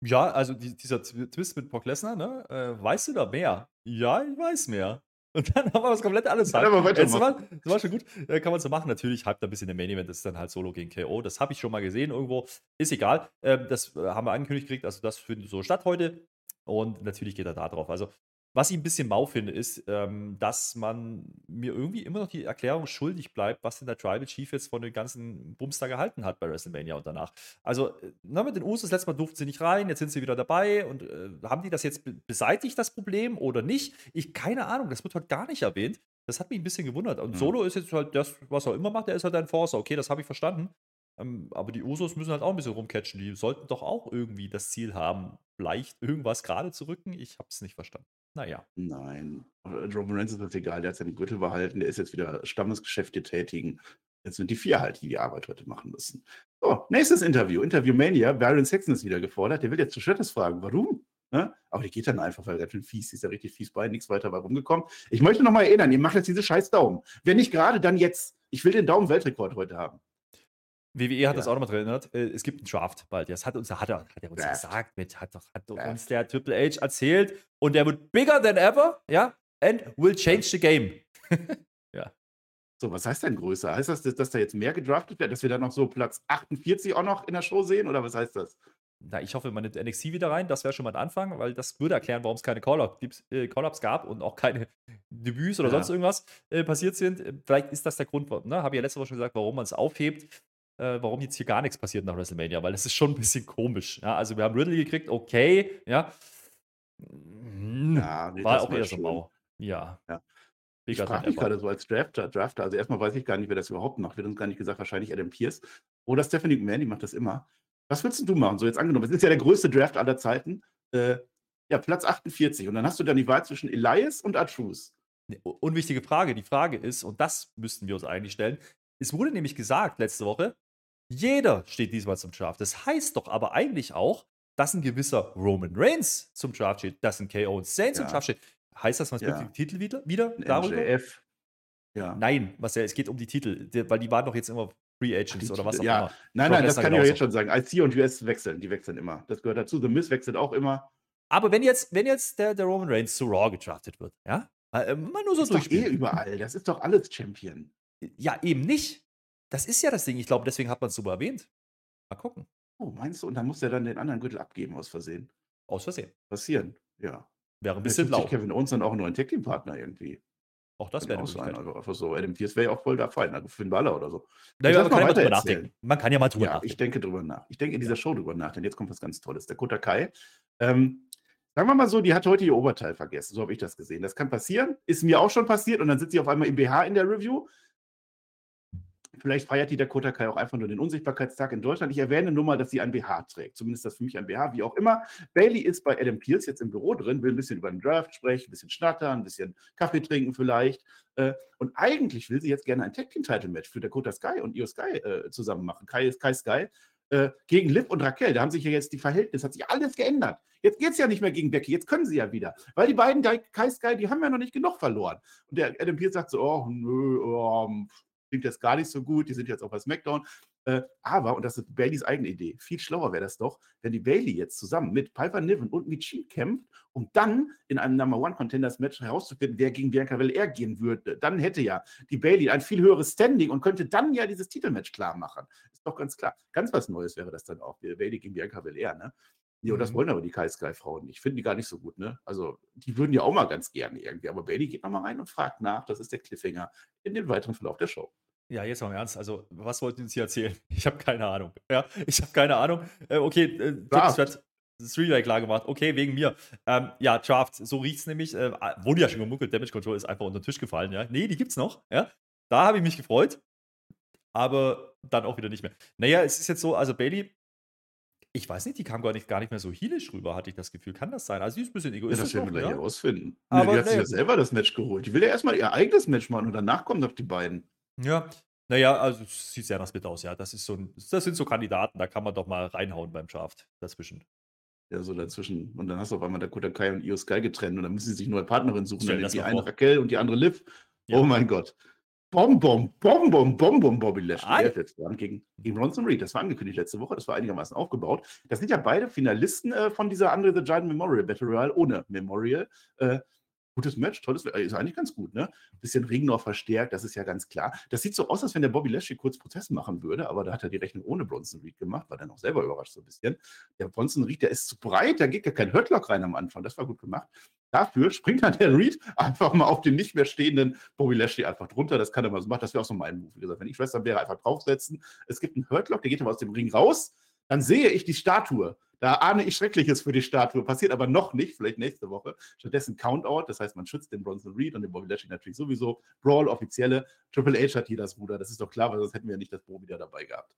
Ja, also die, dieser Tw- Twist mit Brock Lesnar, ne? Äh, weißt du da mehr? Ja, ich weiß mehr. Und dann haben wir das komplett alles. Aber das, war, das war schon gut. Äh, kann man so machen. Natürlich hypt ein bisschen der Main Event, das ist dann halt Solo gegen KO. Das habe ich schon mal gesehen irgendwo. Ist egal. Ähm, das äh, haben wir angekündigt gekriegt. Also, das findet so statt heute. Und natürlich geht er da drauf. Also, was ich ein bisschen mau finde, ist, ähm, dass man mir irgendwie immer noch die Erklärung schuldig bleibt, was denn der Tribal Chief jetzt von den ganzen Bums da gehalten hat bei WrestleMania und danach. Also, äh, na, mit den Usos, letztes Mal durften sie nicht rein, jetzt sind sie wieder dabei und äh, haben die das jetzt be beseitigt, das Problem, oder nicht? Ich, keine Ahnung, das wird heute gar nicht erwähnt. Das hat mich ein bisschen gewundert. Und Mhm. Solo ist jetzt halt das, was er immer macht, der ist halt ein Forcer. Okay, das habe ich verstanden. Ähm, aber die Usos müssen halt auch ein bisschen rumcatchen. Die sollten doch auch irgendwie das Ziel haben, vielleicht irgendwas gerade zu rücken. Ich habe es nicht verstanden. Naja. Nein. Äh, Roman Reigns ist das egal, der hat seinen Gürtel behalten, der ist jetzt wieder Stammesgeschäfte tätigen. Jetzt sind die vier halt, die die Arbeit heute machen müssen. So, nächstes Interview. Interview Mania. Baron Saxon ist wieder gefordert. Der will jetzt zu Stratus fragen, warum? Ne? Aber die geht dann einfach, weil er ganz fies die ist ja richtig fies bei, nichts weiter bei rumgekommen. Ich möchte noch mal erinnern, ihr macht jetzt diese scheiß Daumen. Wenn nicht gerade, dann jetzt. Ich will den Daumen-Weltrekord heute haben. WWE hat das Ja. auch nochmal drin erinnert. äh, Es gibt einen Draft bald. Das hat uns, hat er, hat er uns Draft. gesagt, mit, hat, hat uns der Triple H erzählt. Und der wird bigger than ever, ja, and will change the game. So, was heißt denn größer? Heißt das, dass, dass da jetzt mehr gedraftet wird, dass wir dann noch so Platz 48 auch noch in der Show sehen? Oder was heißt das? Na, ich hoffe, man nimmt NXT wieder rein. Das wäre schon mal ein Anfang, weil das würde erklären, warum es keine Call-Ups äh, Call gab und auch keine Debüts oder Ja. sonst irgendwas äh, passiert sind. Äh, Vielleicht ist das der Grund, ne? habe ich ja letzte Woche schon gesagt, warum man es aufhebt. Äh, warum jetzt hier gar nichts passiert nach WrestleMania, weil das ist schon ein bisschen komisch. Ja? Also, wir haben Riddle gekriegt, okay, ja. Ja, nee, war auch eher so mau. Ja. Ja. Ich frage mich gerade so als Drafter, Drafter, also erstmal weiß ich gar nicht, wer das überhaupt macht. Wird uns gar nicht gesagt, wahrscheinlich Adam Pierce. Oder Stephanie McMahon, die macht das immer. Was willst denn du machen? So jetzt angenommen, es ist ja der größte Draft aller Zeiten. Äh, ja, Platz 48. Und dann hast du dann die Wahl zwischen Elias und Artruse. Ne, Unwichtige Frage. Die Frage ist, und das müssten wir uns eigentlich stellen, es wurde nämlich gesagt letzte Woche, jeder steht diesmal zum Draft. Das heißt doch aber eigentlich auch, dass ein gewisser Roman Reigns zum Draft steht, dass ein KO und Zayn zum Ja. Draft steht. Heißt das, man Ja. die Titel wieder? wieder darüber? MJF. Ja. Nein, Marcel, es geht um die Titel, weil die waren doch jetzt immer Free Agents die oder was auch ja. immer. Nein, Brock nein, das kann ich euch genauso. jetzt schon sagen. IC und US wechseln, die wechseln immer. Das gehört dazu. The Miz wechselt auch immer. Aber wenn jetzt, wenn jetzt der, der Roman Reigns zu Raw gedraftet wird, ja, äh, mal nur so Das ist doch eh überall. Das ist doch alles Champion. Ja, eben nicht. Das ist ja das Ding. Ich glaube, deswegen hat man es so erwähnt. Mal gucken. Oh, meinst du? Und dann muss er dann den anderen Gürtel abgeben aus Versehen. Aus Versehen. Passieren. Ja. Wäre ein bisschen blau. Kevin Owens dann auch einen neuen Tag-Team-Partner irgendwie. Auch das wäre eine auch sein, Möglichkeit. also einfach so. Adam Pierce wäre ja auch voll da fein, also Finn Balor oder so. Naja, man kann ja mal drüber nachdenken. Man kann ja mal drüber Ja, ich nachdenken. denke drüber nach. Ich denke in dieser Show drüber nach, denn jetzt kommt was ganz Tolles. Dakota Kai. Ähm, sagen wir mal so, die hat heute ihr Oberteil vergessen. So habe ich das gesehen. Das kann passieren. Ist mir auch schon passiert und dann sitzt sie auf einmal im BH in der Review. Vielleicht feiert die Dakota Kai auch einfach nur den Unsichtbarkeitstag in Deutschland. Ich erwähne nur mal, dass sie ein BH trägt. Zumindest das für mich ein BH, wie auch immer. Bailey ist bei Adam Pierce jetzt im Büro drin, will ein bisschen über den Draft sprechen, ein bisschen schnattern, ein bisschen Kaffee trinken vielleicht. Äh, Und eigentlich will sie jetzt gerne ein Tag Team Title Match für Dakota Sky und Io Sky äh, zusammen machen. Kai, Kai Sky äh, gegen Liv und Raquel. Da haben sich ja jetzt die Verhältnisse, hat sich alles geändert. Jetzt geht es ja nicht mehr gegen Becky, jetzt können sie ja wieder. Weil die beiden, Kai Sky, die haben ja noch nicht genug verloren. Und der Adam Pierce sagt so, oh, nö, ähm, klingt jetzt gar nicht so gut, die sind jetzt auch bei SmackDown. Äh, aber, und das ist Baileys eigene Idee, viel schlauer wäre das doch, wenn die Bailey jetzt zusammen mit Piper Niven und Michin kämpft, um dann in einem Number One Contenders Match herauszufinden, wer gegen Bianca Belair gehen würde. Dann hätte ja die Bailey ein viel höheres Standing und könnte dann ja dieses Titelmatch klar machen. Ist doch ganz klar. Ganz was Neues wäre das dann auch. Bailey gegen Bianca Belair, ne? Ja, und das Mhm. wollen aber die Kai Sky Frauen nicht. Finden die gar nicht so gut, ne? Also, die würden ja auch mal ganz gerne irgendwie. Aber Bailey geht nochmal rein und fragt nach. Das ist der Cliffhanger in dem weiteren Verlauf der Show. Ja, jetzt mal im Ernst. Also, was wollten Sie uns hier erzählen? Ich habe keine Ahnung. Ja, ich habe keine Ahnung. Äh, okay, äh, Draft. Threat, das Relay klar gemacht. Okay, wegen mir. Ähm, ja, Draft, so riecht es nämlich. Äh, wurde ja schon gemunkelt, Damage Control ist einfach unter den Tisch gefallen. Ja, nee, die gibt's noch. Ja, da habe ich mich gefreut. Aber dann auch wieder nicht mehr. Naja, es ist jetzt so, also Bailey, ich weiß nicht, die kam gar nicht, gar nicht mehr so heelisch rüber, hatte ich das Gefühl. Kann das sein? Also, die ist ein bisschen Ja, egoistisch. das werden wir noch, gleich ja? herausfinden. Aber die hat sich nee. ja selber das Match geholt. Die will ja erstmal ihr eigenes Match machen und danach kommen doch die beiden. Ja, naja, also es sieht sehr nach Split aus, ja. Das, ist so ein, das sind so Kandidaten, da kann man doch mal reinhauen beim Draft dazwischen. Ja, so dazwischen. Und dann hast du auf einmal Dakota Kai und Io Sky getrennt und dann müssen sie sich neue Partnerin suchen. Dann die eine vor. Raquel und die andere Liv. Ja. Oh mein Gott. Bom, bom, bom, bom, bom, bom, Bobby Lashley. Ist jetzt dran gegen, gegen Bronson Reed. Das war angekündigt letzte Woche. Das war einigermaßen aufgebaut. Das sind ja beide Finalisten äh, von dieser Andre the Giant Memorial Battle Royale ohne Memorial. Äh, gutes Match, tolles äh, Ist eigentlich ganz gut, ne? Bisschen Ring noch verstärkt, das ist ja ganz klar. Das sieht so aus, als wenn der Bobby Lashley kurz Protest machen würde, aber da hat er die Rechnung ohne Bronson Reed gemacht, war dann auch selber überrascht so ein bisschen. Der Bronson Reed, der ist zu breit, da geht gar kein Hurtlock rein am Anfang. Das war gut gemacht. Dafür springt dann der Reed einfach mal auf den nicht mehr stehenden Bobby Lashley einfach drunter. Das kann er mal so machen. Das wäre auch so mein Move. Wie gesagt, wenn ich Wrestler wäre, einfach draufsetzen. Es gibt einen Hurtlock, der geht aber aus dem Ring raus. Dann sehe ich die Statue. Da ahne ich Schreckliches für die Statue. Passiert aber noch nicht, vielleicht nächste Woche. Stattdessen Countout. Das heißt, man schützt den Bronson Reed und den Bobby Lashley natürlich sowieso. Brawl, offizielle. Triple H hat hier das Ruder. Das ist doch klar, weil sonst hätten wir ja nicht das Bo wieder dabei gehabt.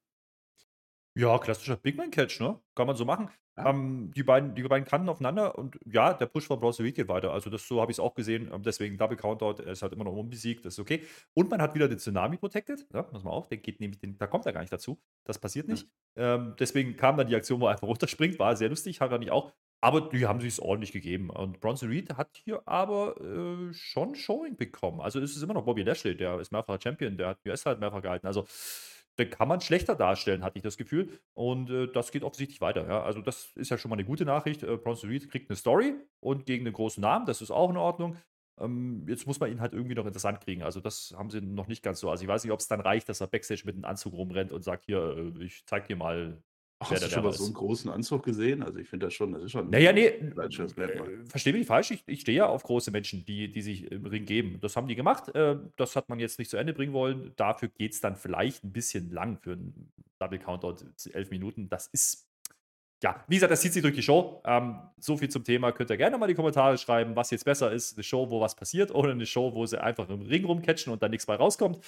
Ja, klassischer Big Man Catch, ne? Kann man so machen. Ja. Ähm, die beiden die beiden kannten aufeinander und ja, der Push von Bronson Reed geht weiter. Also, das so habe ich's auch gesehen. Ähm, deswegen Double Countout. Er ist halt immer noch unbesiegt, das ist okay. Und man hat wieder den Tsunami protected, ne? Muss man auch der geht nämlich den da kommt er gar nicht dazu. Das passiert nicht. Ähm, deswegen kam dann die Aktion, wo er einfach runterspringt, war sehr lustig, hat er nicht auch. Aber die haben sich's ordentlich gegeben. Und Bronson Reed hat hier aber, äh, schon Showing bekommen. Also, es ist immer noch Bobby Lashley, der ist mehrfacher Champion, der hat US halt mehrfach gehalten. Also, kann man schlechter darstellen, hatte ich das Gefühl. Und, äh, das geht offensichtlich weiter, ja. Also, das ist ja schon mal eine gute Nachricht. Äh, Bronson Reed kriegt eine Story und gegen einen großen Namen, das ist auch in Ordnung. Ähm, jetzt muss man ihn halt irgendwie noch interessant kriegen. Also, das haben sie noch nicht ganz so. Also, ich weiß nicht, ob es dann reicht, dass er Backstage mit einem Anzug rumrennt und sagt: „Hier, äh, ich zeige dir mal, Ach, hast du schon mal Werber so einen ist.“ großen Anzug gesehen? Also, ich finde das schon das ist schon Na ja, ne, ein schönes Merkmal. äh, verstehe mich nicht falsch, ich ich stehe ja auf große Menschen, die die sich im Ring geben. Das haben die gemacht. Äh, das hat man jetzt nicht zu Ende bringen wollen. Dafür geht's dann vielleicht ein bisschen lang für 'n Double Countout, 11 Minuten. Das ist ja, wie gesagt, das zieht sich durch die Show. Ähm, so viel zum Thema. Könnt ihr gerne mal in die Kommentare schreiben, was jetzt besser ist: Eine Show, wo was passiert oder eine Show, wo sie einfach im Ring rumcatchen und dann nichts bei rauskommt.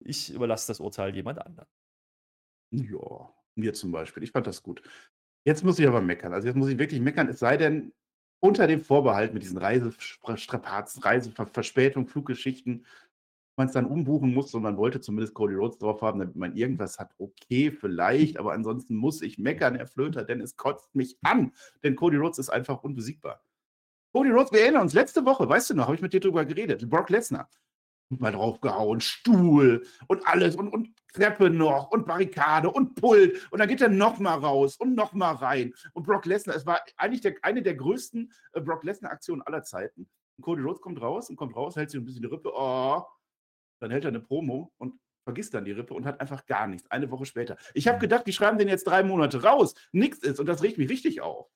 Ich überlasse das Urteil jemand anderem. Ja, mir zum Beispiel. Ich fand das gut. Jetzt muss ich aber meckern. Also, jetzt muss ich wirklich meckern, es sei denn, unter dem Vorbehalt mit diesen Reisespra Strapazen, Reisever Verspätung, Fluggeschichten, man's dann umbuchen muss und man wollte zumindest Cody Rhodes drauf haben, damit man irgendwas hat. Okay, vielleicht, aber ansonsten muss ich meckern, Herr Flöter, denn es kotzt mich an, denn Cody Rhodes ist einfach unbesiegbar. Cody Rhodes, wir erinnern uns, letzte Woche, weißt du noch, habe ich mit dir drüber geredet, Brock Lesnar. Mal draufgehauen, Stuhl und alles und und Treppe noch und Barrikade und Pult und dann geht er noch mal raus und noch mal rein und Brock Lesnar es war eigentlich der eine der größten, äh, Brock Lesnar-Aktionen aller Zeiten. Und Cody Rhodes kommt raus und kommt raus, hält sich 'n bisschen die Rippe, oh, dann hält er 'ne Promo und vergisst dann die Rippe und hat einfach gar nichts, eine Woche später. Ich habe Mhm. gedacht, die schreiben den jetzt 3 Monate raus, nix ist und das regt mich richtig auf.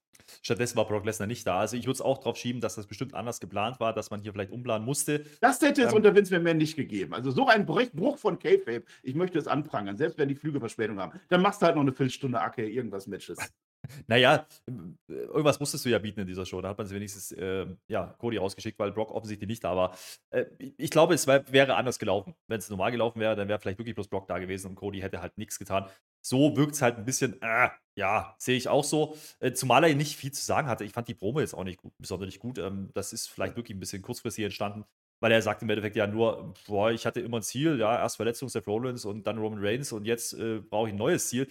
Stattdessen war Brock Lesnar nicht da. Also, ich würde es auch drauf schieben, dass das bestimmt anders geplant war, dass man hier vielleicht umplanen musste. Das hätte es Ähm unter Vince McMahon nicht gegeben. Also, so ein Bruch von Kayfabe, ich möchte es anprangern, selbst wenn die Flüge Verspätung haben. Dann machst du halt noch 'ne Viertelstunde Acke irgendwas Matches. Na ja, äh, irgendwas musstest du ja bieten in dieser Show. Da hat man wenigstens, ähm, ja, Cody rausgeschickt, weil Brock offensichtlich nicht da war. Äh, ich glaube, es wär wäre anders gelaufen. Wenn's normal gelaufen wäre, dann wäre vielleicht wirklich bloß Brock da gewesen und Cody hätte halt nix getan. So wirkt's halt 'n bisschen, äh, ja, sehe ich auch so. Äh, zumal er nicht viel zu sagen hatte. Ich fand die Promo jetzt auch nicht gut sonderlich gut. Ähm, das ist vielleicht wirklich 'n bisschen kurzfristig entstanden, weil er sagt im Endeffekt ja nur: „Boah, ich hatte immer 'n Ziel, ja, erst Verletzung Seth Rollins und dann Roman Reigns und jetzt, äh, brauche ich 'n neues Ziel.“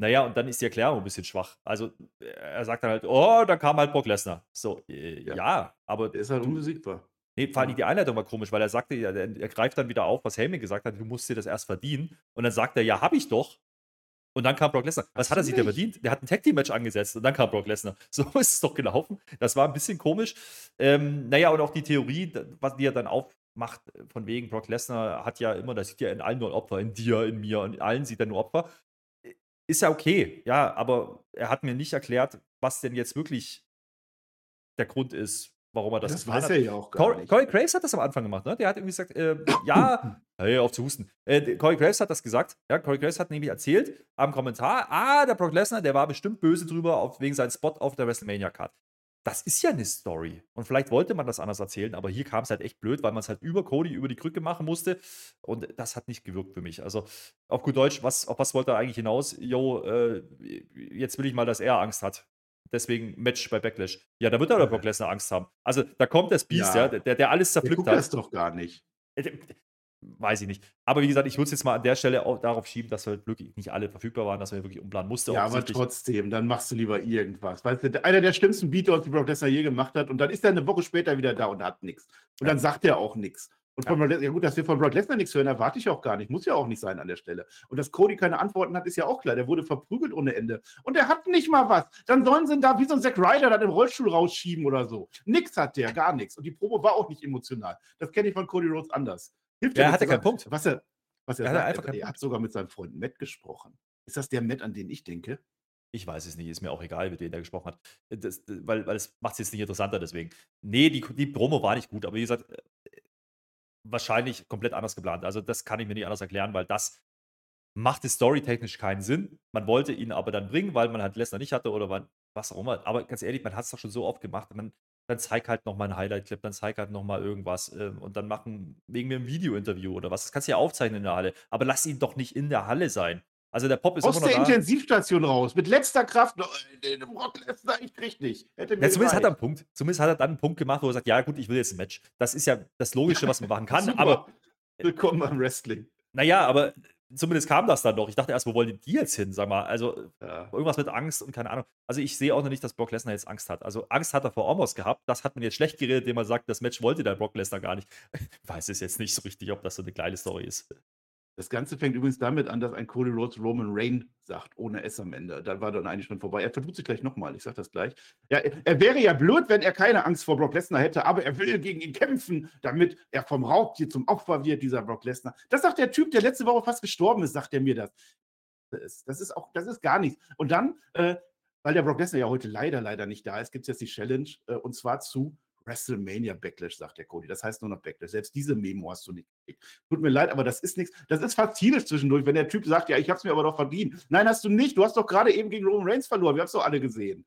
Na ja, und dann ist die Erklärung 'n bisschen schwach. Also, er sagt dann halt: „Oh, dann kam halt Brock Lesnar.“ So, äh, Ja. ja, aber Der ist halt unbesiegbar. Ne, vor. Dingen die Einleitung war komisch, weil er sagte ja, er er greift dann wieder auf, was Heyman gesagt hat: „Du musst dir das erst verdienen.“ Und dann sagt er: „Ja, habe ich doch.“ Und dann kam Brock Lesnar. Was hat er sich denn verdient? Der hat 'n Tag Team Match angesetzt und dann kam Brock Lesnar. So ist es doch gelaufen. Das war 'n bisschen komisch. Ähm, na ja, und auch die Theorie, was die er dann aufmacht, von wegen Brock Lesnar hat ja immer der sieht ja in allen nur 'n Opfer, in dir, in mir, in allen sieht er nur Opfer. Ist ja okay, ja, aber er hat mir nicht erklärt, was denn jetzt wirklich der Grund ist, warum er das Das getan weiß hat. er ja auch gar Cor nicht. Corey Graves hat das am Anfang gemacht, ne? Der hat irgendwie gesagt, äh, ja hör auf zu husten. Äh, Corey Graves hat das gesagt. Ja, Corey Graves hat nämlich erzählt am Kommentar: „Ah, der Brock Lesnar, der war bestimmt böse drüber auf wegen seinem Spot auf der WrestleMania-Card.“ Das ist ja 'ne Story. Und vielleicht wollte man das anders erzählen, aber hier kam's halt echt blöd, weil man's halt über Cody, über die Krücke machen musste. Und das hat nicht gewirkt für mich. Also, auf gut Deutsch, was auf was wollte er eigentlich hinaus? Jo, äh, jetzt will ich mal, dass er Angst hat. Deswegen Match bei Backlash. Ja, da wird aber Brock Lesnar Angst haben. Also, da kommt das Biest, ja, Ja. der der alles Der zerpflückt guckt hat. das doch gar nicht. Weiß ich nicht. Aber wie gesagt, ich würde es jetzt mal an der Stelle auch darauf schieben, dass halt wirklich nicht alle verfügbar waren, dass man wirklich umplanen musste Ja, aber trotzdem, dann machst du lieber irgendwas. Weißt du, einer der schlimmsten Beatdowns, die Brock Lesnar je gemacht hat und dann ist er 'ne Woche später wieder da und hat nix. Und Ja. dann sagt er auch nix. Und Ja. von Brock Les ja gut, dass wir von Brock Lesnar nix hören, erwarte ich auch gar nicht. Muss ja auch nicht sein an der Stelle. Und dass Cody keine Antworten hat, ist ja auch klar. Der wurde verprügelt ohne Ende. Und er hat nicht mal was. Dann sollen sie ihn da wie so 'n Zack Ryder dann im Rollstuhl rausschieben oder so. Nix hat der, gar nix. Und die Promo war auch nicht emotional. Das kenne ich von Cody Rhodes anders. Hilft Ja, er hatte zu keinen. Punkt. Was er was er Er sagt, einfach er er hat sogar mit seinem Freund Matt gesprochen. Ist das der Matt, an den ich denke? Ich weiß es nicht, ist mir auch egal, mit wem der gesprochen hat. Das weil weil es macht's jetzt nicht interessanter deswegen. Ne, die die Promo war nicht gut, aber wie gesagt, äh, wahrscheinlich komplett anders geplant. Also, das kann ich mir nicht anders erklären, weil das machte storytechnisch keinen Sinn. Man wollte ihn aber dann bringen, weil man halt Lesnar nicht hatte oder wann was auch immer. Aber ganz ehrlich, man hat's doch schon so oft gemacht. Dann dann zeig halt noch mal 'n Highlight-Clip, dann zeig halt noch mal irgendwas, ähm, und dann machen wegen mir 'n Videointerview oder was. Das kannst du ja aufzeichnen in der Halle, aber lass ihn doch nicht in der Halle sein. Also der Pop ist Aus immer noch der da. Intensivstation raus, mit letzter Kraft. äh, Brock Lesnar, ich krieg nicht. Ja, zumindest hat er einen gereicht. Punkt. Zumindest hat er dann einen Punkt gemacht, wo er sagt, ja gut, ich will jetzt ein Match. Das ist ja das Logische, was man machen kann. Aber Willkommen beim Wrestling. naja, aber zumindest kam das dann noch. Ich dachte erst, wo wollen die jetzt hin? Sag mal, also Ja. irgendwas mit Angst und keine Ahnung. Also ich sehe auch noch nicht, dass Brock Lesnar jetzt Angst hat. Also Angst hat er vor Omos gehabt. Das hat man jetzt schlecht geredet, indem man sagt, das Match wollte der Brock Lesnar gar nicht. Ich weiß es jetzt nicht so richtig, ob das so eine geile Story ist. Das Ganze fängt übrigens damit an, dass ein Cody Rhodes Roman Reign sagt, ohne S am Ende. Da war dann eigentlich schon vorbei. Er vertut sich gleich nochmal, ich sag das gleich. Ja, er er wäre ja blöd, wenn er keine Angst vor Brock Lesnar hätte, aber er will gegen ihn kämpfen, damit er vom Raubtier zum Opfer wird, dieser Brock Lesnar. Das sagt der Typ, der letzte Woche fast gestorben ist, sagt er mir das. Das ist, das ist auch, das ist gar nichts. Und dann, äh, weil der Brock Lesnar ja heute leider, leider nicht da ist, gibt es jetzt die Challenge, äh, und zwar zu WrestleMania Backlash, sagt der Cody. Das heißt nur noch Backlash. Selbst diese Memo hast du nicht gekriegt. Tut mir leid, aber das ist nichts. Das ist fast tierisch zwischendurch, wenn der Typ sagt, ja, ich habe es mir aber doch verdient. Nein, hast du nicht. Du hast doch gerade eben gegen Roman Reigns verloren. Wir haben es doch alle gesehen.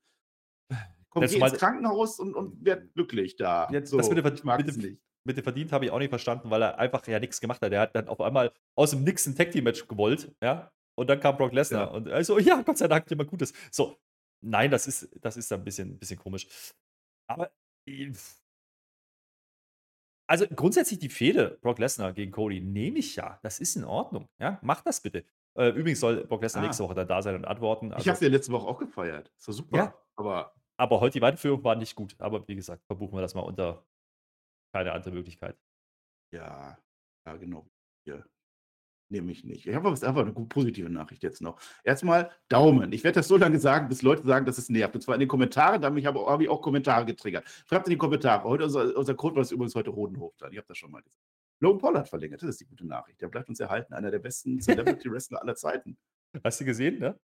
Komm, Das geh ins Krankenhaus und, und werd glücklich da. Jetzt, das mit dem, ich mag dem, nicht. mit dem verdient habe ich auch nicht verstanden, weil er einfach ja nichts gemacht hat. Er hat dann auf einmal aus dem Nix ein Tag Team Match gewollt, ja. Und dann kam Brock Lesnar Ja. und also ja, Gott sei Dank jemand Gutes. So, nein, das ist das ist ein bisschen, bisschen komisch. Aber also grundsätzlich die Fehde Brock Lesnar gegen Cody nehme ich ja. Das ist in Ordnung. Ja, mach das bitte. Äh, übrigens soll Brock Lesnar Ah. nächste Woche dann da sein und antworten. Ich Also, habe es ja letzte Woche auch gefeiert. So super. Ja. Aber aber heute die Weiterführung war nicht gut. Aber wie gesagt, verbuchen wir das mal unter keine andere Möglichkeit. ja, ja, genau. Hier. Nehme ich nicht. Ich habe aber einfach eine positive Nachricht jetzt noch. Erstmal Daumen. Ich werde das so lange sagen, bis Leute sagen, dass es nervt. Und zwar in den Kommentaren, damit habe hab ich auch Kommentare getriggert. Schreibt in die Kommentare. Heute unser, unser Code ist übrigens heute Hodenhof dran. Ich habe das schon mal gesagt. Logan Paul hat verlängert. Das ist die gute Nachricht. Der bleibt uns erhalten. Einer der besten Celebrity-Wrestler aller Zeiten. Hast du gesehen, ne?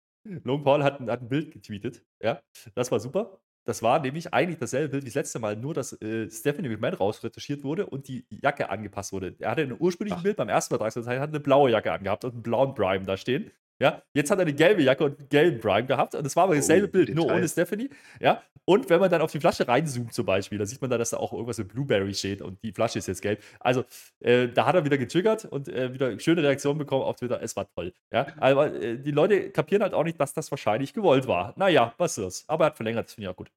Logan Paul hat, hat ein Bild getweetet. Ja, das war super. Das war nämlich eigentlich dasselbe Bild wie das letzte Mal, nur dass äh, Stephanie McMahon rausretuschiert wurde und die Jacke angepasst wurde. Er hatte in einem ursprünglichen Ach. Bild beim ersten Vertragsvertrag hat eine blaue Jacke angehabt und einen blauen Prime da stehen. Ja, jetzt hat er eine gelbe Jacke und einen gelben Prime gehabt und es war aber dasselbe Oh, Bild, nur ohne. Stephanie. Ja, und wenn man dann auf die Flasche reinzoomt zum Beispiel, da sieht man dann, dass da auch irgendwas mit Blueberry steht und die Flasche ist jetzt gelb. Also, äh, da hat er wieder getriggert und äh, wieder schöne Reaktionen bekommen auf Twitter. Es war toll. Ja, aber äh, die Leute kapieren halt auch nicht, dass das wahrscheinlich gewollt war. Naja, was ist? Aber er hat verlängert, das finde ich auch gut.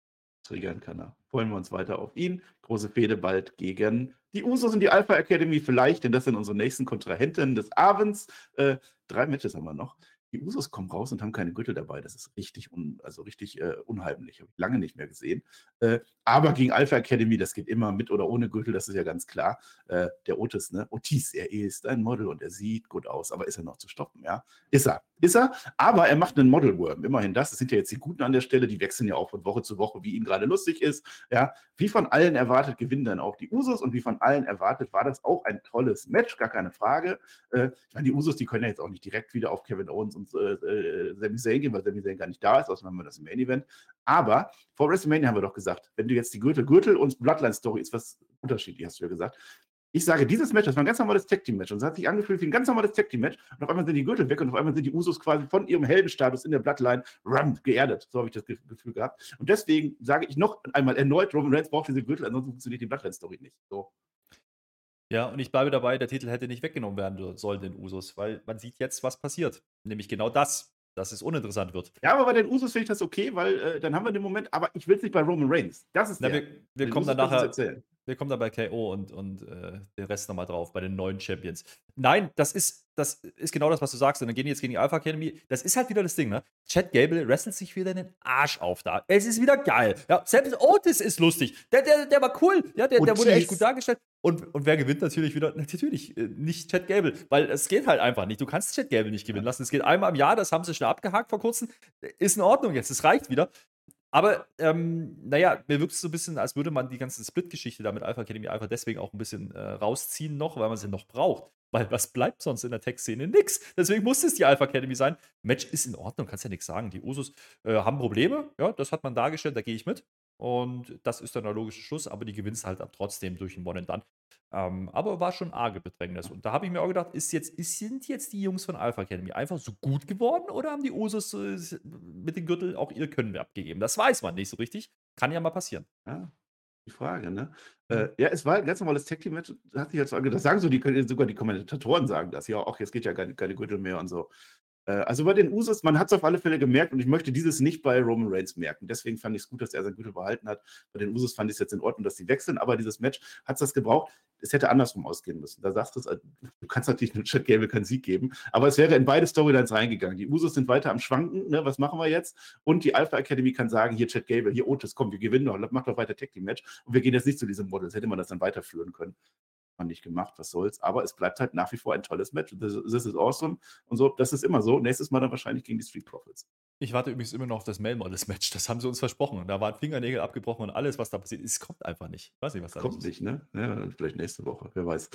Triggern kann er. Freuen wir uns weiter auf ihn. Große Fehde bald gegen die Usos und die Alpha Academy vielleicht, denn das sind unsere nächsten Kontrahenten des Abends. Äh, drei Matches haben wir noch. Die Usos kommen raus und haben keine Gürtel dabei. Das ist richtig, un, also richtig äh, unheimlich. Habe ich lange nicht mehr gesehen. Äh, aber gegen Alpha Academy, das geht immer mit oder ohne Gürtel, das ist ja ganz klar. Äh, der Otis, ne? Otis, er ist ein Model und er sieht gut aus, aber ist er noch zu stoppen, ja? Ist er. Ist er, aber er macht einen Model Worm. Immerhin das. Das sind ja jetzt die Guten an der Stelle, die wechseln ja auch von Woche zu Woche, wie ihnen gerade lustig ist. Ja, wie von allen erwartet gewinnen dann auch die Usos und wie von allen erwartet war das auch ein tolles Match, gar keine Frage. Äh, ich meine, die Usos, die können ja jetzt auch nicht direkt wieder auf Kevin Owens und äh, äh, Sami Zayn gehen, weil Sami Zayn gar nicht da ist, außerdem haben wir das im Main Event. Aber vor WrestleMania haben wir doch gesagt, wenn du jetzt die Gürtel, Gürtel und Bloodline Story ist was unterschiedlich, hast du ja gesagt. Ich sage, dieses Match, das war ein ganz normales Tag Team Match und es hat sich angefühlt wie ein ganz normales Tag Team Match und auf einmal sind die Gürtel weg und auf einmal sind die Usos quasi von ihrem Heldenstatus in der Bloodline rum, geerdet. So habe ich das Ge- Gefühl gehabt. Und deswegen sage ich noch einmal erneut, Roman Reigns braucht diese Gürtel, ansonsten funktioniert die Bloodline Story nicht. So. Ja, und ich bleibe dabei, der Titel hätte nicht weggenommen werden sollen, den Usos, weil man sieht jetzt, was passiert. Nämlich genau das, dass es uninteressant wird. Ja, aber bei den Usos finde ich das okay, weil äh, dann haben wir den Moment, aber ich will es nicht bei Roman Reigns. Das ist Na, der. wir, wir kommen dann Usos nachher. Wir kommen dann bei KO und, und äh, den Rest nochmal drauf, bei den neuen Champions. Nein, das ist, das ist genau das, was du sagst. Und dann gehen die jetzt gegen die Alpha Academy. Das ist halt wieder das Ding, ne? Chad Gable wrestelt sich wieder den Arsch auf da. Es ist wieder geil. Ja, selbst Otis ist lustig. Der, der, der war cool. Ja, der, der wurde echt gut dargestellt. Und, und wer gewinnt natürlich wieder? Natürlich äh, nicht Chad Gable, weil es geht halt einfach nicht. Du kannst Chad Gable nicht gewinnen lassen. Es geht einmal im Jahr, das haben sie schon abgehakt vor kurzem. Ist in Ordnung jetzt, es reicht wieder. Aber, ähm, naja, mir wirkt es so ein bisschen, als würde man die ganze Split-Geschichte da mit Alpha Academy einfach deswegen auch ein bisschen äh, rausziehen noch, weil man sie noch braucht. Weil was bleibt sonst in der Tech-Szene? Nix. Deswegen muss es die Alpha Academy sein. Match ist in Ordnung, kannst ja nichts sagen. Die Usos äh, haben Probleme, ja, das hat man dargestellt, da gehe ich mit. Und das ist dann der logische Schluss, aber die gewinnst halt trotzdem durch ein One and Done. Ähm, aber war schon arge Bedrängnis. Und da habe ich mir auch gedacht, ist jetzt, ist, sind jetzt die Jungs von Alpha Academy einfach so gut geworden oder haben die Usos äh, mit dem Gürtel auch ihr Können abgegeben? Das weiß man nicht so richtig. Kann ja mal passieren. Ja, die Frage, ne? Äh, ja, es war ein ganz normales Tag Team Match. Hat sich jetzt, das sagen so die, sogar die Kommentatoren sagen das. Ja, auch jetzt geht ja keine, keine Gürtel mehr und so. Äh, also bei den Usos, man hat es auf alle Fälle gemerkt und ich möchte dieses nicht bei Roman Reigns merken. Deswegen fand ich es gut, dass er sein Gute behalten hat. Bei den Usos fand ich es jetzt in Ordnung, dass sie wechseln, aber dieses Match hat es das gebraucht. Es hätte andersrum ausgehen müssen. Da sagst du es, äh, du kannst natürlich nur Chad Gable keinen Sieg geben, aber es wäre in beide Storylines reingegangen. Die Usos sind weiter am Schwanken, ne? was machen wir jetzt? Und die Alpha Academy kann sagen, hier Chad Gable, hier Otis, komm, wir gewinnen doch, mach doch weiter Tag Team Match und wir gehen jetzt nicht zu diesem Model. Das hätte man das dann weiterführen können man nicht gemacht, was soll's. Aber es bleibt halt nach wie vor ein tolles Match. This, this is awesome. Und so, das ist immer so. Nächstes Mal dann wahrscheinlich gegen die Street Profits. Ich warte übrigens immer noch auf das Male Models Match. Das haben sie uns versprochen. Da waren Fingernägel abgebrochen und alles, was da passiert ist, kommt einfach nicht. Ich weiß nicht, was da kommt nicht, ne? Ja, vielleicht nächste Woche, wer weiß.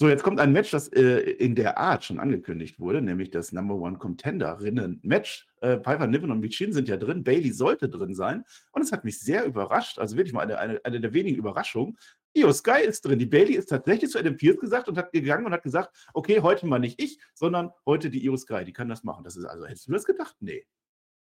So, jetzt kommt ein Match, das äh, in der Art schon angekündigt wurde, nämlich das Number One Contenderinnen-Match. Äh, Piper Niven und Michin sind ja drin, Bailey sollte drin sein. Und es hat mich sehr überrascht, also wirklich mal eine, eine, eine der wenigen Überraschungen, Io Sky ist drin. Die Bailey ist tatsächlich zu Adam Pierce gesagt und hat gegangen und hat gesagt, okay, heute mal nicht ich, sondern heute die Io Sky, die kann das machen. Das ist also, hättest du das gedacht? Nee.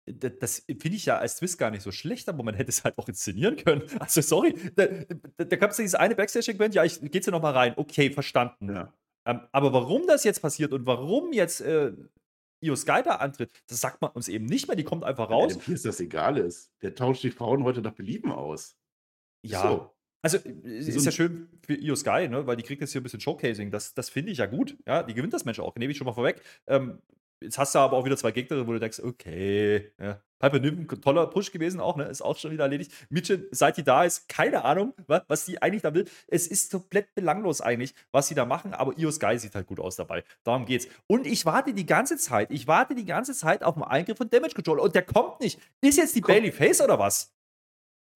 Das finde ich ja als Twist gar nicht so schlecht, aber man hätte es halt auch inszenieren können. Also, sorry, da, da, da gab es dieses eine Backstage-Segment, ja, ich gehe jetzt noch mal rein. Okay, verstanden. Ja. Ähm, aber warum das jetzt passiert und warum jetzt äh, Io Sky da antritt, das sagt man uns eben nicht mehr. Die kommt einfach raus. Adam Pierce das egal ist. Der tauscht die Frauen heute nach Belieben aus. Ja, so. Also, es ist ja schön für Io Sky, ne? weil die kriegt jetzt hier ein bisschen Showcasing. Das, das finde ich ja gut. Ja, die gewinnt das Match auch, nehme ich schon mal vorweg. Ähm, jetzt hast du aber auch wieder zwei Gegner, wo du denkst, okay, ja. Piper Niven, toller Push gewesen auch, ne? Ist auch schon wieder erledigt. Mitchell, seit die da ist, keine Ahnung, was, was die eigentlich da will. Es ist komplett belanglos eigentlich, was sie da machen, aber Io Sky sieht halt gut aus dabei. Darum geht's. Und ich warte die ganze Zeit, ich warte die ganze Zeit auf den Eingriff von Damage Control und der kommt nicht. Ist jetzt die. Bailey Face oder was?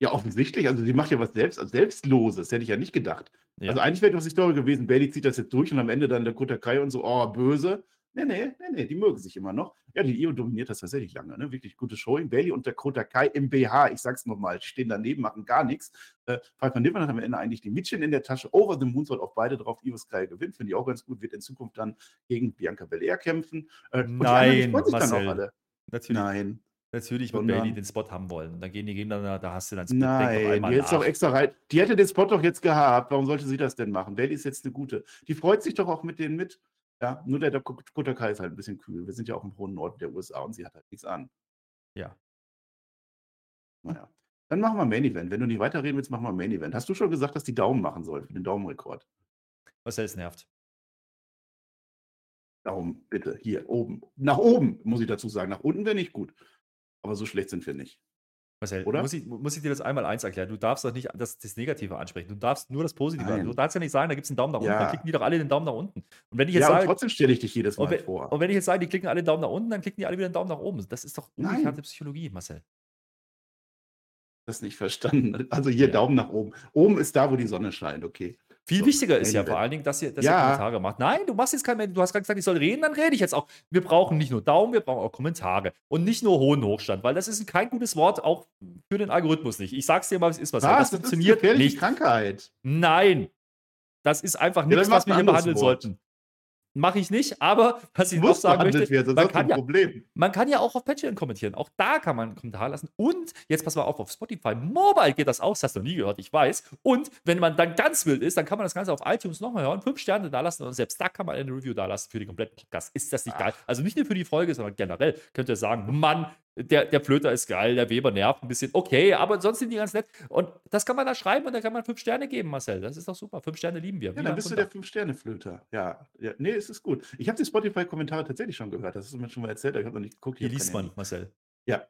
Ja, offensichtlich. Also, sie macht ja was selbst, Selbstloses. Hätte ich ja nicht gedacht. Ja. Also, eigentlich wäre doch die Story gewesen, Bailey zieht das jetzt durch und am Ende dann der Kota Kai und so, oh, böse. Nee, nee, nee, nee, die mögen sich immer noch. Ja, die Io dominiert das tatsächlich lange, ne? Wirklich gute Showing. Bailey und der Kota Kai im BH, ich sag's nochmal, stehen daneben, machen gar nichts. Äh, Piper Niven hat am Ende eigentlich die Mädchen in der Tasche, over the moonsault auf beide drauf. Io Sky gewinnt, finde ich auch ganz gut, wird in Zukunft dann gegen Bianca Belair kämpfen. Äh, Nein, Marcel. Natürlich. Nein. Natürlich wird Bailey den Spot haben wollen. Dann gehen die Gegner, da hast du dann Split Nein, die, jetzt doch extra rein. die hätte den Spot doch jetzt gehabt. Warum sollte sie das denn machen? Bailey ist jetzt eine gute. Die freut sich doch auch mit denen mit. Ja, nur der, Kutakai ist halt ein bisschen kühl. Wir sind ja auch im hohen Norden der USA und sie hat halt nichts an. Ja. Naja. Dann machen wir Main Event. Wenn du nicht weiterreden willst, machen wir Main Event. Hast du schon gesagt, dass die Daumen machen soll für den Daumenrekord? Was heißt nervt? Daumen, bitte. Hier, oben. Nach oben, muss ich dazu sagen. Nach unten wäre nicht gut. Aber so schlecht sind wir nicht. Marcel, Oder? Muss, ich, muss ich dir das einmal eins erklären? Du darfst doch nicht das, das Negative ansprechen. Du darfst nur das Positive Nein. Du darfst ja nicht sagen, da gibt es einen Daumen nach unten. Ja. Dann klicken die doch alle den Daumen nach unten. Und wenn ich jetzt ja, sage, trotzdem stelle ich dich jedes Mal und wenn, vor. Und wenn ich jetzt sage, die klicken alle den Daumen nach unten, dann klicken die alle wieder den Daumen nach oben. Das ist doch umgekehrte Psychologie, Marcel. Das nicht verstanden. Also hier ja. Daumen nach oben. Oben ist da, wo die Sonne scheint, okay. Viel so, wichtiger ist ja vor allen Dingen, dass ihr, dass ja. ihr Kommentare macht. Nein, du machst jetzt kein, du hast gerade gesagt, ich soll reden, dann rede ich jetzt auch. Wir brauchen nicht nur Daumen, wir brauchen auch Kommentare. Und nicht nur hohen Hochstand, weil das ist kein gutes Wort, auch für den Algorithmus nicht. Ich sag's dir mal, es ist was. was das, das funktioniert ist nicht. Krankheit. Nein. Das ist einfach nichts, ja, was wir hier behandeln Wort. sollten. Mache ich nicht, aber was ich noch sagen möchte, werden, man, kann ja, man kann ja auch auf Patreon kommentieren. Auch da kann man einen Kommentar lassen. Und jetzt pass mal auf, auf Spotify Mobile geht das auch. Das hast du noch nie gehört, ich weiß. Und wenn man dann ganz wild ist, dann kann man das Ganze auf iTunes nochmal hören, fünf Sterne da lassen und selbst da kann man eine Review da lassen für den kompletten Podcast. Ist das nicht Ach. geil? Also nicht nur für die Folge, sondern generell könnt ihr sagen, Mann, der, der Flöter ist geil, der Weber nervt ein bisschen. Okay, aber sonst sind die ganz nett. Und das kann man da schreiben und da kann man fünf Sterne geben, Marcel. Das ist doch super. Fünf Sterne lieben wir. Ja, dann bist du der Fünf-Sterne-Flöter. Ja. ja. Nee, es ist gut. Ich habe die Spotify-Kommentare tatsächlich schon gehört. Das ist mir schon mal erzählt. Ich habe noch nicht geguckt. Hier liest man, Marcel. Ja.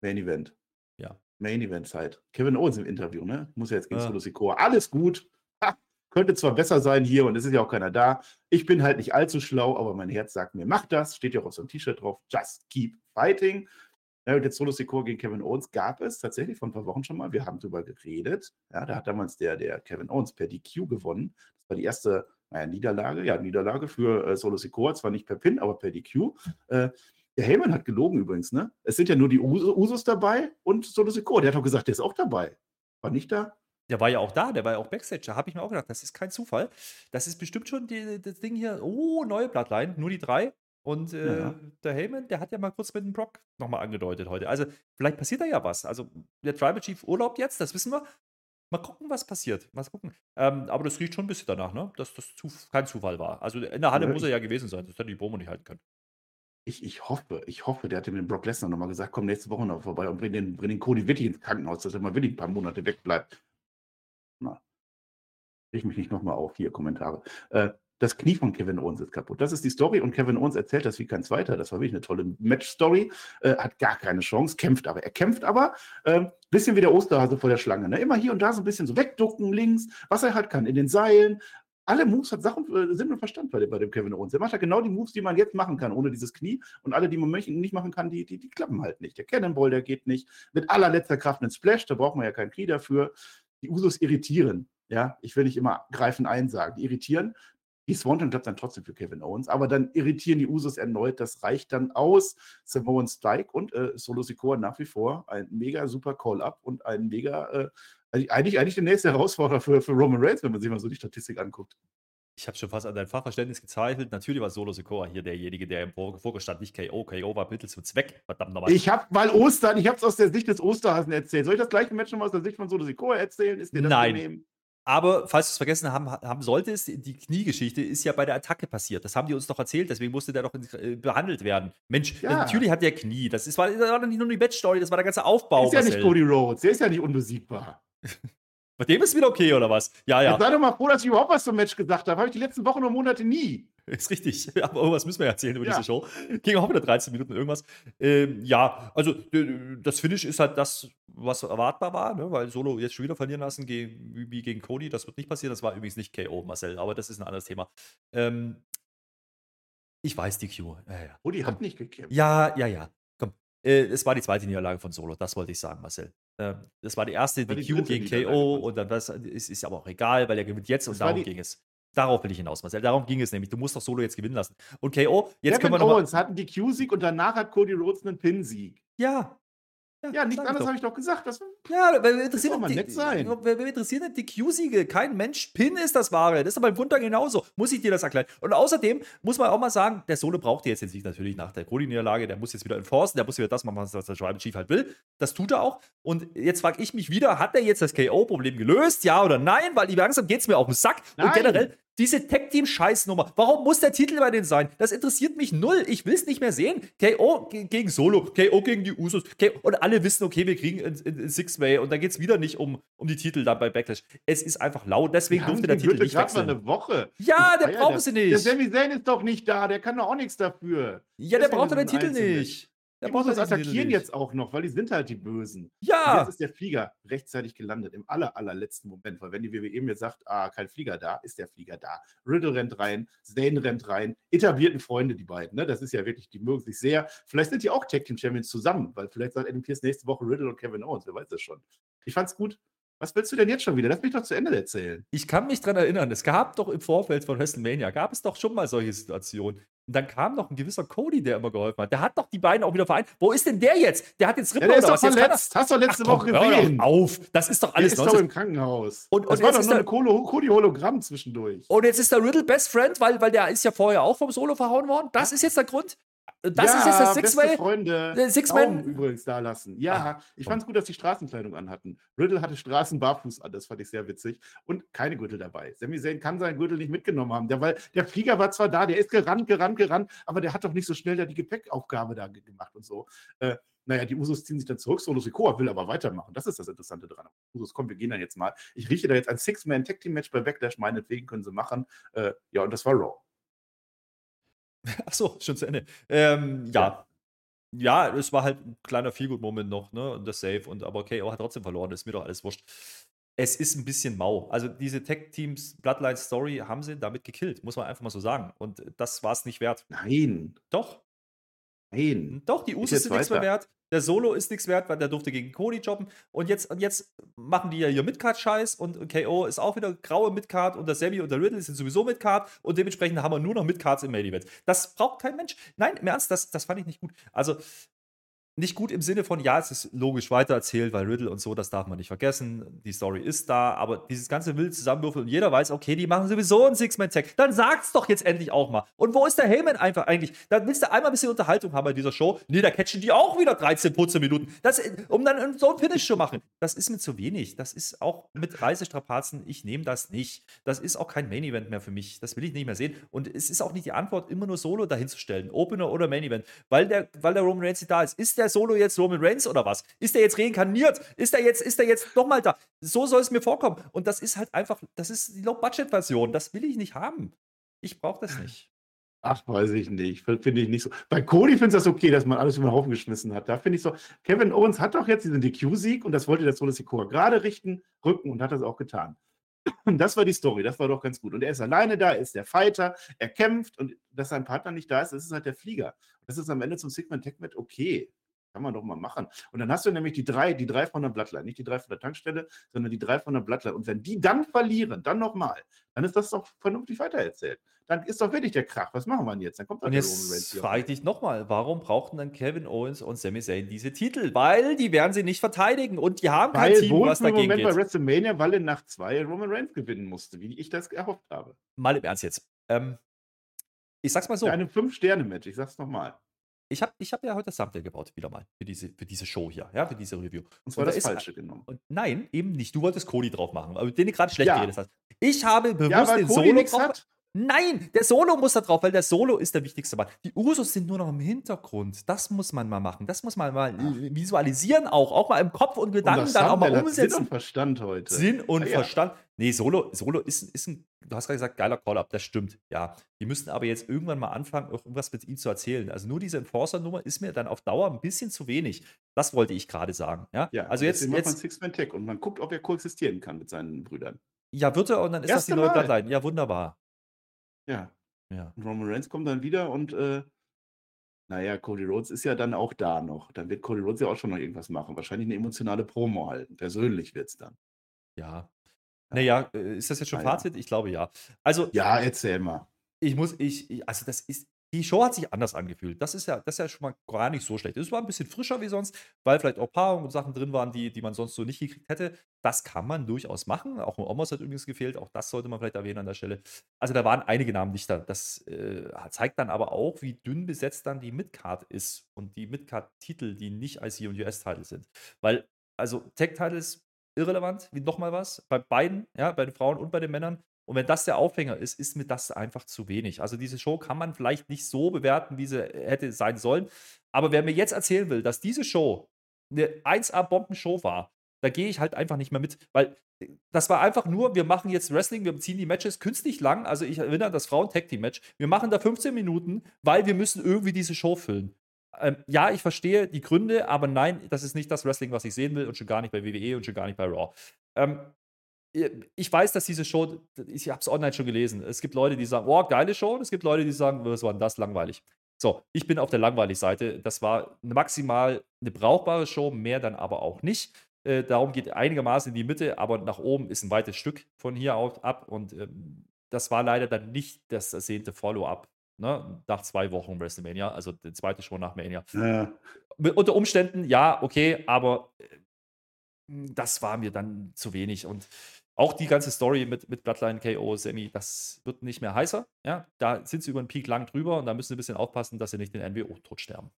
Main Event. Ja. Main Event-Zeit. Kevin Owens im Interview, ne? Muss ja jetzt gegen ja. Solo Sikoa. Alles gut. Könnte zwar besser sein hier und es ist ja auch keiner da. Ich bin halt nicht allzu schlau, aber mein Herz sagt mir, mach das. Steht ja auch auf so einem T-Shirt drauf. Just keep fighting. Ja, und jetzt Solo Secure gegen Kevin Owens gab es tatsächlich vor ein paar Wochen schon mal. Wir haben darüber geredet. Ja, da hat damals der, der Kevin Owens per DQ gewonnen. Das war die erste naja, Niederlage, ja, Niederlage für äh, Solo Secure. Zwar nicht per Pin, aber per DQ. Äh, der Heyman hat gelogen übrigens, ne? Es sind ja nur die Us Usos dabei und Solo Secure. Der hat doch gesagt, der ist auch dabei. War nicht da? Der war ja auch da, der war ja auch Backstage. Da habe ich mir auch gedacht, das ist kein Zufall. Das ist bestimmt schon die, das Ding hier. Oh, neue Bloodline, nur die drei. Und äh, ja. der Heyman, der hat ja mal kurz mit dem Brock nochmal angedeutet heute. Also, vielleicht passiert da ja was. Also, der Tribal Chief urlaubt jetzt, das wissen wir. Mal gucken, was passiert. Mal gucken. Ähm, aber das riecht schon ein bisschen danach, ne? dass das zu, kein Zufall war. Also, in der Halle ja, muss er ja gewesen sein. Das hätte die Promo nicht halten können. Ich, ich hoffe, ich hoffe, der hatte mit Brock Lesnar nochmal gesagt, komm nächste Woche noch vorbei und bring den, bring den Cody wirklich ins Krankenhaus, dass er mal wirklich ein paar Monate wegbleibt. Ich mich nicht nochmal auf. Hier, Kommentare. Äh, das Knie von Kevin Owens ist kaputt. Das ist die Story und Kevin Owens erzählt das wie kein zweiter. Das war wirklich eine tolle Match-Story. Äh, hat gar keine Chance, kämpft aber. Er kämpft aber, äh, bisschen wie der Osterhase vor der Schlange. Ne? Immer hier und da so ein bisschen so wegducken, links, was er halt kann, in den Seilen. Alle Moves hat Sachen, äh, Sinn und Verstand bei dem, bei dem Kevin Owens. Er macht ja genau die Moves, die man jetzt machen kann, ohne dieses Knie. Und alle, die man nicht machen kann, die, die, die klappen halt nicht. Der Cannonball, der geht nicht. Mit allerletzter Kraft einen Splash, da braucht man ja kein Knie dafür. Die Usos irritieren. Ja, ich will nicht immer greifen ein sagen. Die irritieren. Die Swanton klappt dann trotzdem für Kevin Owens, aber dann irritieren die Usos erneut. Das reicht dann aus. Samoan Strike und äh, Solo Sikoa nach wie vor ein mega super Call-Up und ein mega, äh, eigentlich, eigentlich der nächste Herausforderer für, für Roman Reigns, wenn man sich mal so die Statistik anguckt. Ich habe schon fast an dein Fachverständnis gezweifelt. Natürlich war Solo Sikoa hier derjenige, der im Fokus stand, nicht KO. KO war Mittel zum Zweck. Verdammt nochmal. Ich habe mal Ostern, ich habe es aus der Sicht des Osterhasen erzählt. Soll ich das gleiche Match nochmal aus der Sicht von Solo Sikoa erzählen? Ist dir das Nein. Genehm? Aber falls du es vergessen haben, haben solltest, die Kniegeschichte ist ja bei der Attacke passiert. Das haben die uns doch erzählt, deswegen musste der doch äh, behandelt werden. Mensch, ja. natürlich hat der Knie. Das, ist, war, das war nicht nur die Match-Story, das war der ganze Aufbau. Ist ja nicht Cody Rhodes, der ist ja nicht unbesiegbar. Bei dem ist wieder okay, oder was? Ja, ja. Jetzt sei doch mal froh, dass ich überhaupt was zum Match gesagt habe. Habe ich die letzten Wochen und Monate nie. Ist richtig. Aber irgendwas müssen wir erzählen über ja. diese Show. Ging auch wieder 13 Minuten irgendwas. Ähm, ja, also das Finish ist halt das, was erwartbar war, ne? weil Solo jetzt schon wieder verlieren lassen gegen, wie gegen Cody. Das wird nicht passieren. Das war übrigens nicht KO, Marcel, aber das ist ein anderes Thema. Ähm, ich weiß die Q. Ja, ja. Cody hat nicht gekämpft. Ja, ja, ja. Komm. Äh, es war die zweite Niederlage von Solo, das wollte ich sagen, Marcel. Ähm, das war die erste DQ gegen KO und dann das ist, ist aber auch egal, weil er gewinnt jetzt das und darum ging es. Darauf will ich hinaus, Marcel. Darum ging es nämlich. Du musst doch Solo jetzt gewinnen lassen. Und KO, jetzt Kevin können wir noch Owens hat einen DQ-Sieg und danach hat Cody Rhodes einen Pin-Sieg. Ja, ja, ja nichts anderes habe ich doch gesagt. Das, ja, weil wir interessieren mal nett sein. Wir, wir interessieren die Q-Siege. Kein Mensch. Pin ist das Wahre. Das ist aber im Wunder genauso. Muss ich dir das erklären. Und außerdem muss man auch mal sagen, der Solo braucht jetzt, jetzt nicht natürlich nach der Cody-Niederlage. Der muss jetzt wieder enforcen. Der muss wieder das machen, was der Tribal Chief halt will. Das tut er auch. Und jetzt frage ich mich wieder, hat er jetzt das KO-Problem gelöst? Ja oder nein? Weil langsam geht es mir auf den Sack. Nein. Und generell, diese Tech-Team-Scheißnummer. Warum muss der Titel bei denen sein? Das interessiert mich null. Ich will es nicht mehr sehen. KO gegen Solo, KO gegen die Usos. KO, und alle wissen, okay, wir kriegen ein Six-Way. Und da geht es wieder nicht um, um die Titel dann bei Backlash. Es ist einfach laut. Deswegen durfte der Titel nicht wechseln. mal eine Woche. Ja, der braucht sie nicht. Der Sami Zayn ist doch nicht da. Der kann doch auch nichts dafür. Ja, der braucht doch den Titel nicht. Der die das attackieren jetzt auch noch, weil die sind halt die Bösen. Ja. Und jetzt ist der Flieger rechtzeitig gelandet, im aller, allerletzten Moment. Weil wenn die WWE mir sagt, ah, kein Flieger da, ist der Flieger da. Riddle rennt rein, Zane rennt rein, etablierten Freunde, die beiden. Ne? Das ist ja wirklich, die mögen sich sehr. Vielleicht sind die auch Tag Team Champions zusammen, weil vielleicht sagt Adam Pierce nächste Woche Riddle und Kevin Owens, wer weiß das schon. Ich fand's gut. Was willst du denn jetzt schon wieder? Lass mich doch zu Ende erzählen. Ich kann mich daran erinnern, es gab doch im Vorfeld von WrestleMania, gab es doch schon mal solche Situationen. Und dann kam noch ein gewisser Cody, der immer geholfen hat. Der hat doch die beiden auch wieder vereint. Wo ist denn der jetzt? Der hat jetzt Rippen ja, der ist doch verletzt. Hast du letzte Ach, komm, Woche gesehen. auf. Das ist doch alles Der ist doch im Krankenhaus. Und, und das war doch nur ein Cody-Hologramm zwischendurch. Und jetzt ist der Riddle Best Friend, weil, weil der ist ja vorher auch vom Solo verhauen worden. Das ist jetzt der Grund. Das ja, ist jetzt das Six-Way. Freunde Six Man übrigens da lassen. Ja, Ach, ich fand es gut, dass die Straßenkleidung anhatten. Riddle hatte Straßenbarfuß an, das fand ich sehr witzig. Und keine Gürtel dabei. Sami Zayn kann seinen Gürtel nicht mitgenommen haben. Der, weil der Flieger war zwar da, der ist gerannt, gerannt, gerannt, aber der hat doch nicht so schnell da die Gepäckaufgabe da gemacht und so. Äh, naja, die Usos ziehen sich dann zurück. Solo Sikoa will aber weitermachen. Das ist das Interessante dran. Usos, komm, wir gehen dann jetzt mal. Ich rieche da jetzt ein Six-Man-Tag-Team-Match bei Backlash. Meinetwegen können sie machen. Äh, ja, und das war Raw. Achso, schon zu Ende. Ähm, ja. ja. Es war halt ein kleiner Feelgood-Moment noch, ne? Und das Safe. Und aber KO hat trotzdem verloren, ist mir doch alles wurscht. Es ist ein bisschen mau. Also diese Tech-Teams Bloodline Story haben sie damit gekillt, muss man einfach mal so sagen. Und das war es nicht wert. Nein. Doch. Nein. Doch, die Usos sind nichts mehr wert. Der Solo ist nichts wert, weil der durfte gegen Cody jobben. Und jetzt, und jetzt machen die ja hier Midcard-Scheiß und KO ist auch wieder graue Midcard und der Sammy und der Riddle sind sowieso Midcard und dementsprechend haben wir nur noch Midcards im Main Event. Das braucht kein Mensch. Nein, im Ernst, das, das fand ich nicht gut. Also, nicht gut im Sinne von, ja, es ist logisch weitererzählt, weil Riddle und so, das darf man nicht vergessen. Die Story ist da, aber dieses ganze wilde Zusammenwürfeln und jeder weiß, okay, die machen sowieso einen Six-Man-Tag. Dann sag's doch jetzt endlich auch mal. Und wo ist der Heyman einfach eigentlich? Da willst du einmal ein bisschen Unterhaltung haben bei dieser Show. Nee, da catchen die auch wieder 13, 14 Minuten. Das, um dann so ein Finish zu machen. Das ist mir zu wenig. Das ist auch mit Reisestrapazen, ich nehme das nicht. Das ist auch kein Main-Event mehr für mich. Das will ich nicht mehr sehen. Und es ist auch nicht die Antwort, immer nur Solo dahinzustellen. Opener oder Main-Event. Weil der, weil der Roman Reigns da ist. Ist der der Solo jetzt Roman Reigns oder was? Ist der jetzt reinkarniert? Ist der jetzt, ist der jetzt nochmal da? So soll es mir vorkommen. Und das ist halt einfach, das ist die Low-Budget-Version. Das will ich nicht haben. Ich brauche das nicht. Ach, weiß ich nicht. Finde ich nicht so. Bei Cody finde ich das okay, dass man alles über den Haufen geschmissen hat. Da finde ich so, Kevin Owens hat doch jetzt diesen DQ-Sieg und das wollte der Solo Sikoa gerade richten, rücken und hat das auch getan. Und das war die Story, das war doch ganz gut. Und er ist alleine da, er ist der Fighter, er kämpft und dass sein Partner nicht da ist, das ist halt der Flieger. Das ist am Ende zum Sigmund Tech mit okay. Kann man doch mal machen. Und dann hast du nämlich die drei, die drei von der Blattline, nicht die drei von der Tankstelle, sondern die drei von der Blattline. Und wenn die dann verlieren, dann nochmal, dann ist das doch vernünftig weitererzählt. Dann ist doch wirklich der Krach. Was machen wir denn jetzt? Dann kommt und jetzt frage ich dich nochmal, warum brauchten dann Kevin Owens und Sami Zayn diese Titel? Weil die werden sie nicht verteidigen und die haben weil kein Team, was dagegen Moment geht. bei WrestleMania, weil er nach zwei Roman Reigns gewinnen musste, wie ich das erhofft habe. Mal im Ernst jetzt. Ähm, ich sag's mal so. Eine Fünf-Sterne-Match, ich sag's nochmal. Ich habe ich hab ja heute das Thumbnail gebaut, wieder mal, für diese, für diese Show hier, ja, für diese Review. Und zwar und das da Falsche genommen. Und nein, eben nicht. Du wolltest Cody drauf machen, aber den du gerade schlecht ja. geredet hast. Ich habe bewusst ja, den Cody Solo drauf. Hat. Nein, der Solo muss da drauf, weil der Solo ist der wichtigste Mann. Die Usos sind nur noch im Hintergrund. Das muss man mal machen. Das muss man mal Ach. visualisieren auch. Auch mal im Kopf und Gedanken und dann auch mal umsetzen. Sinn und Verstand heute. Sinn und ja, Verstand. Nee, Solo, Solo ist, ist ein, du hast gerade gesagt, geiler Call-Up, das stimmt. Ja. Die müssten aber jetzt irgendwann mal anfangen, irgendwas mit ihm zu erzählen. Also nur diese Enforcer-Nummer ist mir dann auf Dauer ein bisschen zu wenig. Das wollte ich gerade sagen. Ja, ja also jetzt. jetzt man Six-Man-Tech und man guckt, ob er koexistieren kann mit seinen Brüdern. Ja, wird er und dann ist Erste das die neue Bloodline. Ja, wunderbar. Ja. Ja. Und Roman Reigns kommt dann wieder und, äh, na Cody Rhodes ist ja dann auch da noch. Dann wird Cody Rhodes ja auch schon noch irgendwas machen. Wahrscheinlich eine emotionale Promo halten. Persönlich wird es dann. Ja. Naja, äh, ist das jetzt schon Na ja. Fazit? Ich glaube ja. Also, Ja, erzähl mal. ich muss, ich, ich also das ist, die Show hat sich anders angefühlt. Das ist ja, das ist ja schon mal gar nicht so schlecht. Es war ein bisschen frischer wie sonst, weil vielleicht auch Paarungen und Sachen drin waren, die, die man sonst so nicht gekriegt hätte. Das kann man durchaus machen. Auch ein Omos hat übrigens gefehlt. Auch das sollte man vielleicht erwähnen an der Stelle. Also da waren einige Namen nicht da. Das äh, zeigt dann aber auch, wie dünn besetzt dann die Midcard ist und die Midcard-Titel, die nicht IC und US-Titel sind. Weil, also Tech-Titles irrelevant, wie nochmal was, bei beiden, ja, bei den Frauen und bei den Männern. Und wenn das der Aufhänger ist, ist mir das einfach zu wenig. Also diese Show kann man vielleicht nicht so bewerten, wie sie hätte sein sollen. Aber wer mir jetzt erzählen will, dass diese Show eine 1A-Bombenshow war, da gehe ich halt einfach nicht mehr mit. Weil äh, das war einfach nur, wir machen jetzt Wrestling, wir ziehen die Matches künstlich lang. Also ich erinnere an das Frauen-Tag-Team-Match. Wir machen da 15 Minuten, weil wir müssen irgendwie diese Show füllen. Ähm, ja, ich verstehe die Gründe, aber nein, das ist nicht das Wrestling, was ich sehen will und schon gar nicht bei WWE und schon gar nicht bei Raw. Ähm, ich weiß, dass diese Show, ich habe es online schon gelesen. Es gibt Leute, die sagen, oh, geile Show, und es gibt Leute, die sagen, was war denn das langweilig. So, ich bin auf der langweilig Seite. Das war maximal eine brauchbare Show, mehr dann aber auch nicht. Äh, darum geht einigermaßen in die Mitte, aber nach oben ist ein weites Stück von hier auf, ab. Und ähm, das war leider dann nicht das ersehnte Follow-up ne? nach zwei Wochen WrestleMania, also die zweite Show nach Mania. Ja. Unter Umständen, ja, okay, aber äh, das war mir dann zu wenig. Und auch die ganze Story mit, mit Bloodline KO, Sammy, das wird nicht mehr heißer. Ja, da sind sie über den Peak lang drüber und da müssen sie ein bisschen aufpassen, dass sie nicht den NWO tot sterben.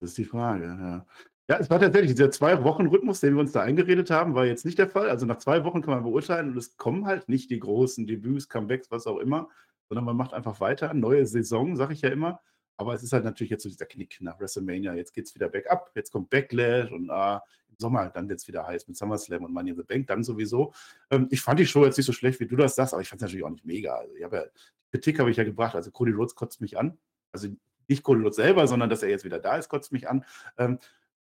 Das ist die Frage, ja. Ja, es war tatsächlich dieser Zwei-Wochen-Rhythmus, den wir uns da eingeredet haben, war jetzt nicht der Fall. Also nach zwei Wochen kann man beurteilen und es kommen halt nicht die großen Debüts, Comebacks, was auch immer, sondern man macht einfach weiter. Neue Saison, sage ich ja immer. Aber es ist halt natürlich jetzt so dieser Knick nach WrestleMania. Jetzt geht es wieder back up, jetzt kommt Backlash und ah, Sommer, dann wird es wieder heiß mit SummerSlam und Money in the Bank, dann sowieso. Ähm, ich fand die Show jetzt nicht so schlecht, wie du das sagst, aber ich fand es natürlich auch nicht mega. Also, ich habe ja, Kritik habe ich ja gebracht. Also Cody Rhodes kotzt mich an. Also nicht Cody Rhodes selber, sondern dass er jetzt wieder da ist, kotzt mich an. Ähm,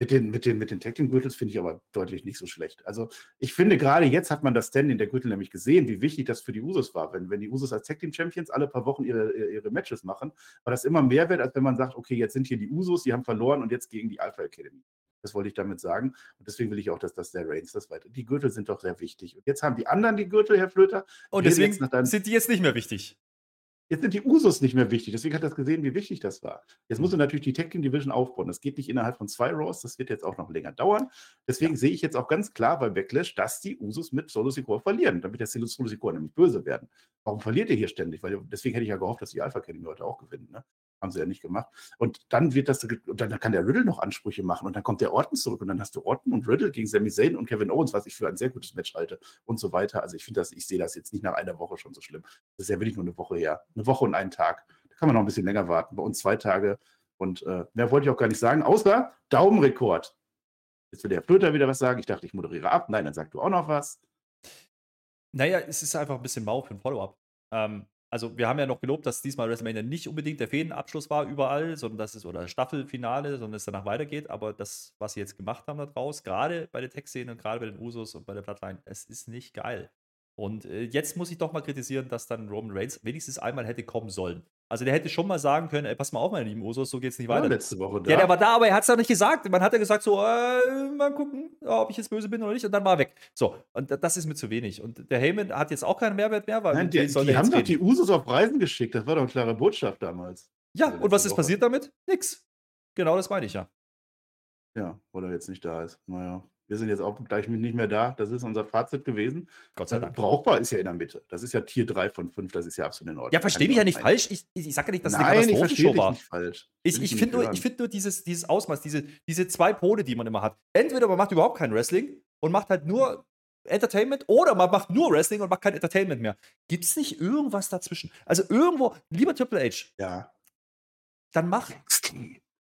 mit den, mit den, mit den Tag Team Gürtels finde ich aber deutlich nicht so schlecht. Also ich finde gerade jetzt hat man das Standing der Gürtel nämlich gesehen, wie wichtig das für die Usos war. Wenn, wenn die Usos als Tag Team Champions alle paar Wochen ihre, ihre Matches machen, war das immer mehr wert, als wenn man sagt, okay, jetzt sind hier die Usos, die haben verloren und jetzt gegen die Alpha Academy. Das wollte ich damit sagen. Und deswegen will ich auch, dass das der Reigns das weiter. Die Gürtel sind doch sehr wichtig. Und jetzt haben die anderen die Gürtel, Herr Flöter. Und deswegen sind die jetzt nicht mehr wichtig. Jetzt sind die Usos nicht mehr wichtig. Deswegen hat er gesehen, wie wichtig das war. Jetzt muss er natürlich die Tech Team Division aufbauen. Das geht nicht innerhalb von zwei Raws. Das wird jetzt auch noch länger dauern. Deswegen sehe ich jetzt auch ganz klar bei Backlash, dass die Usos mit Solo Sikoa verlieren. Damit der Solo Sikoa nämlich böse werden. Warum verliert ihr hier ständig? Weil deswegen hätte ich ja gehofft, dass die Alpha Academy heute auch gewinnen. Ne? Haben sie ja nicht gemacht. Und dann wird das, und dann kann der Riddle noch Ansprüche machen und dann kommt der Orton zurück und dann hast du Orton und Riddle gegen Sami Zayn und Kevin Owens, was ich für ein sehr gutes Match halte und so weiter. Also ich finde das, ich sehe das jetzt nicht nach einer Woche schon so schlimm. Das ist ja wirklich nur eine Woche her. Eine Woche und einen Tag. Da kann man noch ein bisschen länger warten. Bei uns zwei Tage. Und äh, mehr wollte ich auch gar nicht sagen, außer Daumenrekord. Jetzt will der Flöter wieder was sagen. Ich dachte, ich moderiere ab. Nein, dann sag du auch noch was. Naja, es ist einfach ein bisschen mau für ein Follow-up. Ähm, also wir haben ja noch gelobt, dass diesmal WrestleMania nicht unbedingt der Fädenabschluss war überall, sondern dass es oder Staffelfinale, sondern es danach weitergeht. Aber das, was sie jetzt gemacht haben da draus, gerade bei der Tech-Szene und gerade bei den Usos und bei der Bloodline, es ist nicht geil. Und äh, jetzt muss ich doch mal kritisieren, dass dann Roman Reigns wenigstens einmal hätte kommen sollen. Also der hätte schon mal sagen können, ey, pass mal auf, meine lieben Usos, so geht's nicht weiter. letzte Woche da. Ja, der war da, aber er hat es ja nicht gesagt. Man hat ja gesagt, so, äh, mal gucken, ob ich jetzt böse bin oder nicht. Und dann war er weg. So, und da- das ist mir zu wenig. Und der Heyman hat jetzt auch keinen Mehrwert mehr, weil Nein, die, die der haben doch die Usos auf Reisen geschickt. Das war doch eine klare Botschaft damals. Ja, Also und was ist Woche. passiert damit? Nix. Genau das meine ich ja. Ja, weil er jetzt nicht da ist. Naja, wir sind jetzt auch gleich nicht mehr da. Das ist unser Fazit gewesen. Gott sei Äh, Dank. Brauchbar ist ja in der Mitte. Das ist ja Tier 3 von 5. Das ist ja absolut in Ordnung. Ja, versteh Kann mich ja nicht falsch. Ich, ich, ich sage ja nicht, dass es eine verstehe Katastrophenshow war. nicht falsch. Ich, ich finde nur, ich find nur dieses, dieses Ausmaß, diese, diese zwei Pole, die man immer hat. Entweder man macht überhaupt kein Wrestling und macht halt nur Entertainment oder man macht nur Wrestling und macht kein Entertainment mehr. Gibt es nicht irgendwas dazwischen? Also irgendwo, lieber Triple H, Ja. dann mach,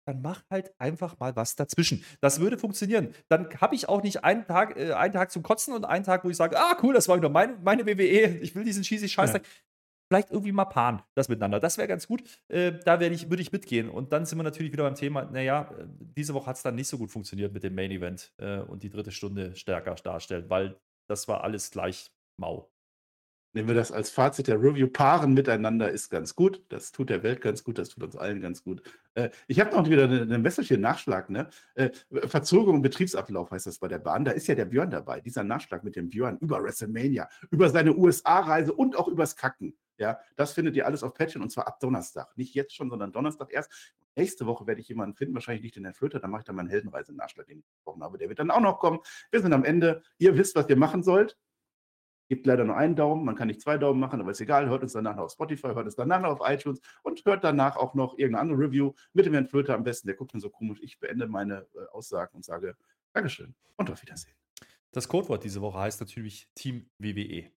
dann mach halt einfach mal was dazwischen. Das würde funktionieren. Dann habe ich auch nicht einen Tag, äh, einen Tag zum Kotzen und einen Tag, wo ich sage, ah cool, das war wieder mein, meine WWE, ich will diesen cheesy Scheißtag. Vielleicht irgendwie mal paaren, das miteinander. Das wäre ganz gut. Äh, da ich, würde ich mitgehen. Und dann sind wir natürlich wieder beim Thema, naja, äh, diese Woche hat es dann nicht so gut funktioniert mit dem Main Event äh, und die dritte Stunde stärker darstellen, weil das war alles gleich mau. Nehmen wir das als Fazit der Review. Paaren miteinander ist ganz gut. Das tut der Welt ganz gut. Das tut uns allen ganz gut. Äh, ich habe noch wieder eine, eine Message hier, Nachschlag. Ne? Äh, Verzögerung Betriebsablauf heißt das bei der Bahn. Da ist ja der Björn dabei. Dieser Nachschlag mit dem Björn über WrestleMania, über seine USA-Reise und auch übers Kacken. Ja, das findet ihr alles auf Patreon und zwar ab Donnerstag. Nicht jetzt schon, sondern Donnerstag erst. Nächste Woche werde ich jemanden finden, wahrscheinlich nicht den Herrn Flöter, dann mache ich dann meinen Heldenreise-Nachschlag, den ich gesprochen habe. Der wird dann auch noch kommen. Wir sind am Ende. Ihr wisst, was ihr machen sollt. Gibt leider nur einen Daumen, man kann nicht zwei Daumen machen, aber ist egal. Hört uns danach noch auf Spotify, hört uns danach noch auf iTunes und hört danach auch noch irgendeine andere Review mit dem Herrn Flöter am besten. Der guckt mir so komisch. Ich beende meine äh, Aussagen und sage Dankeschön und auf Wiedersehen. Das Codewort diese Woche heißt natürlich Team WWE.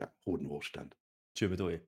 Ja, Hodenhochstand. Tschö, mit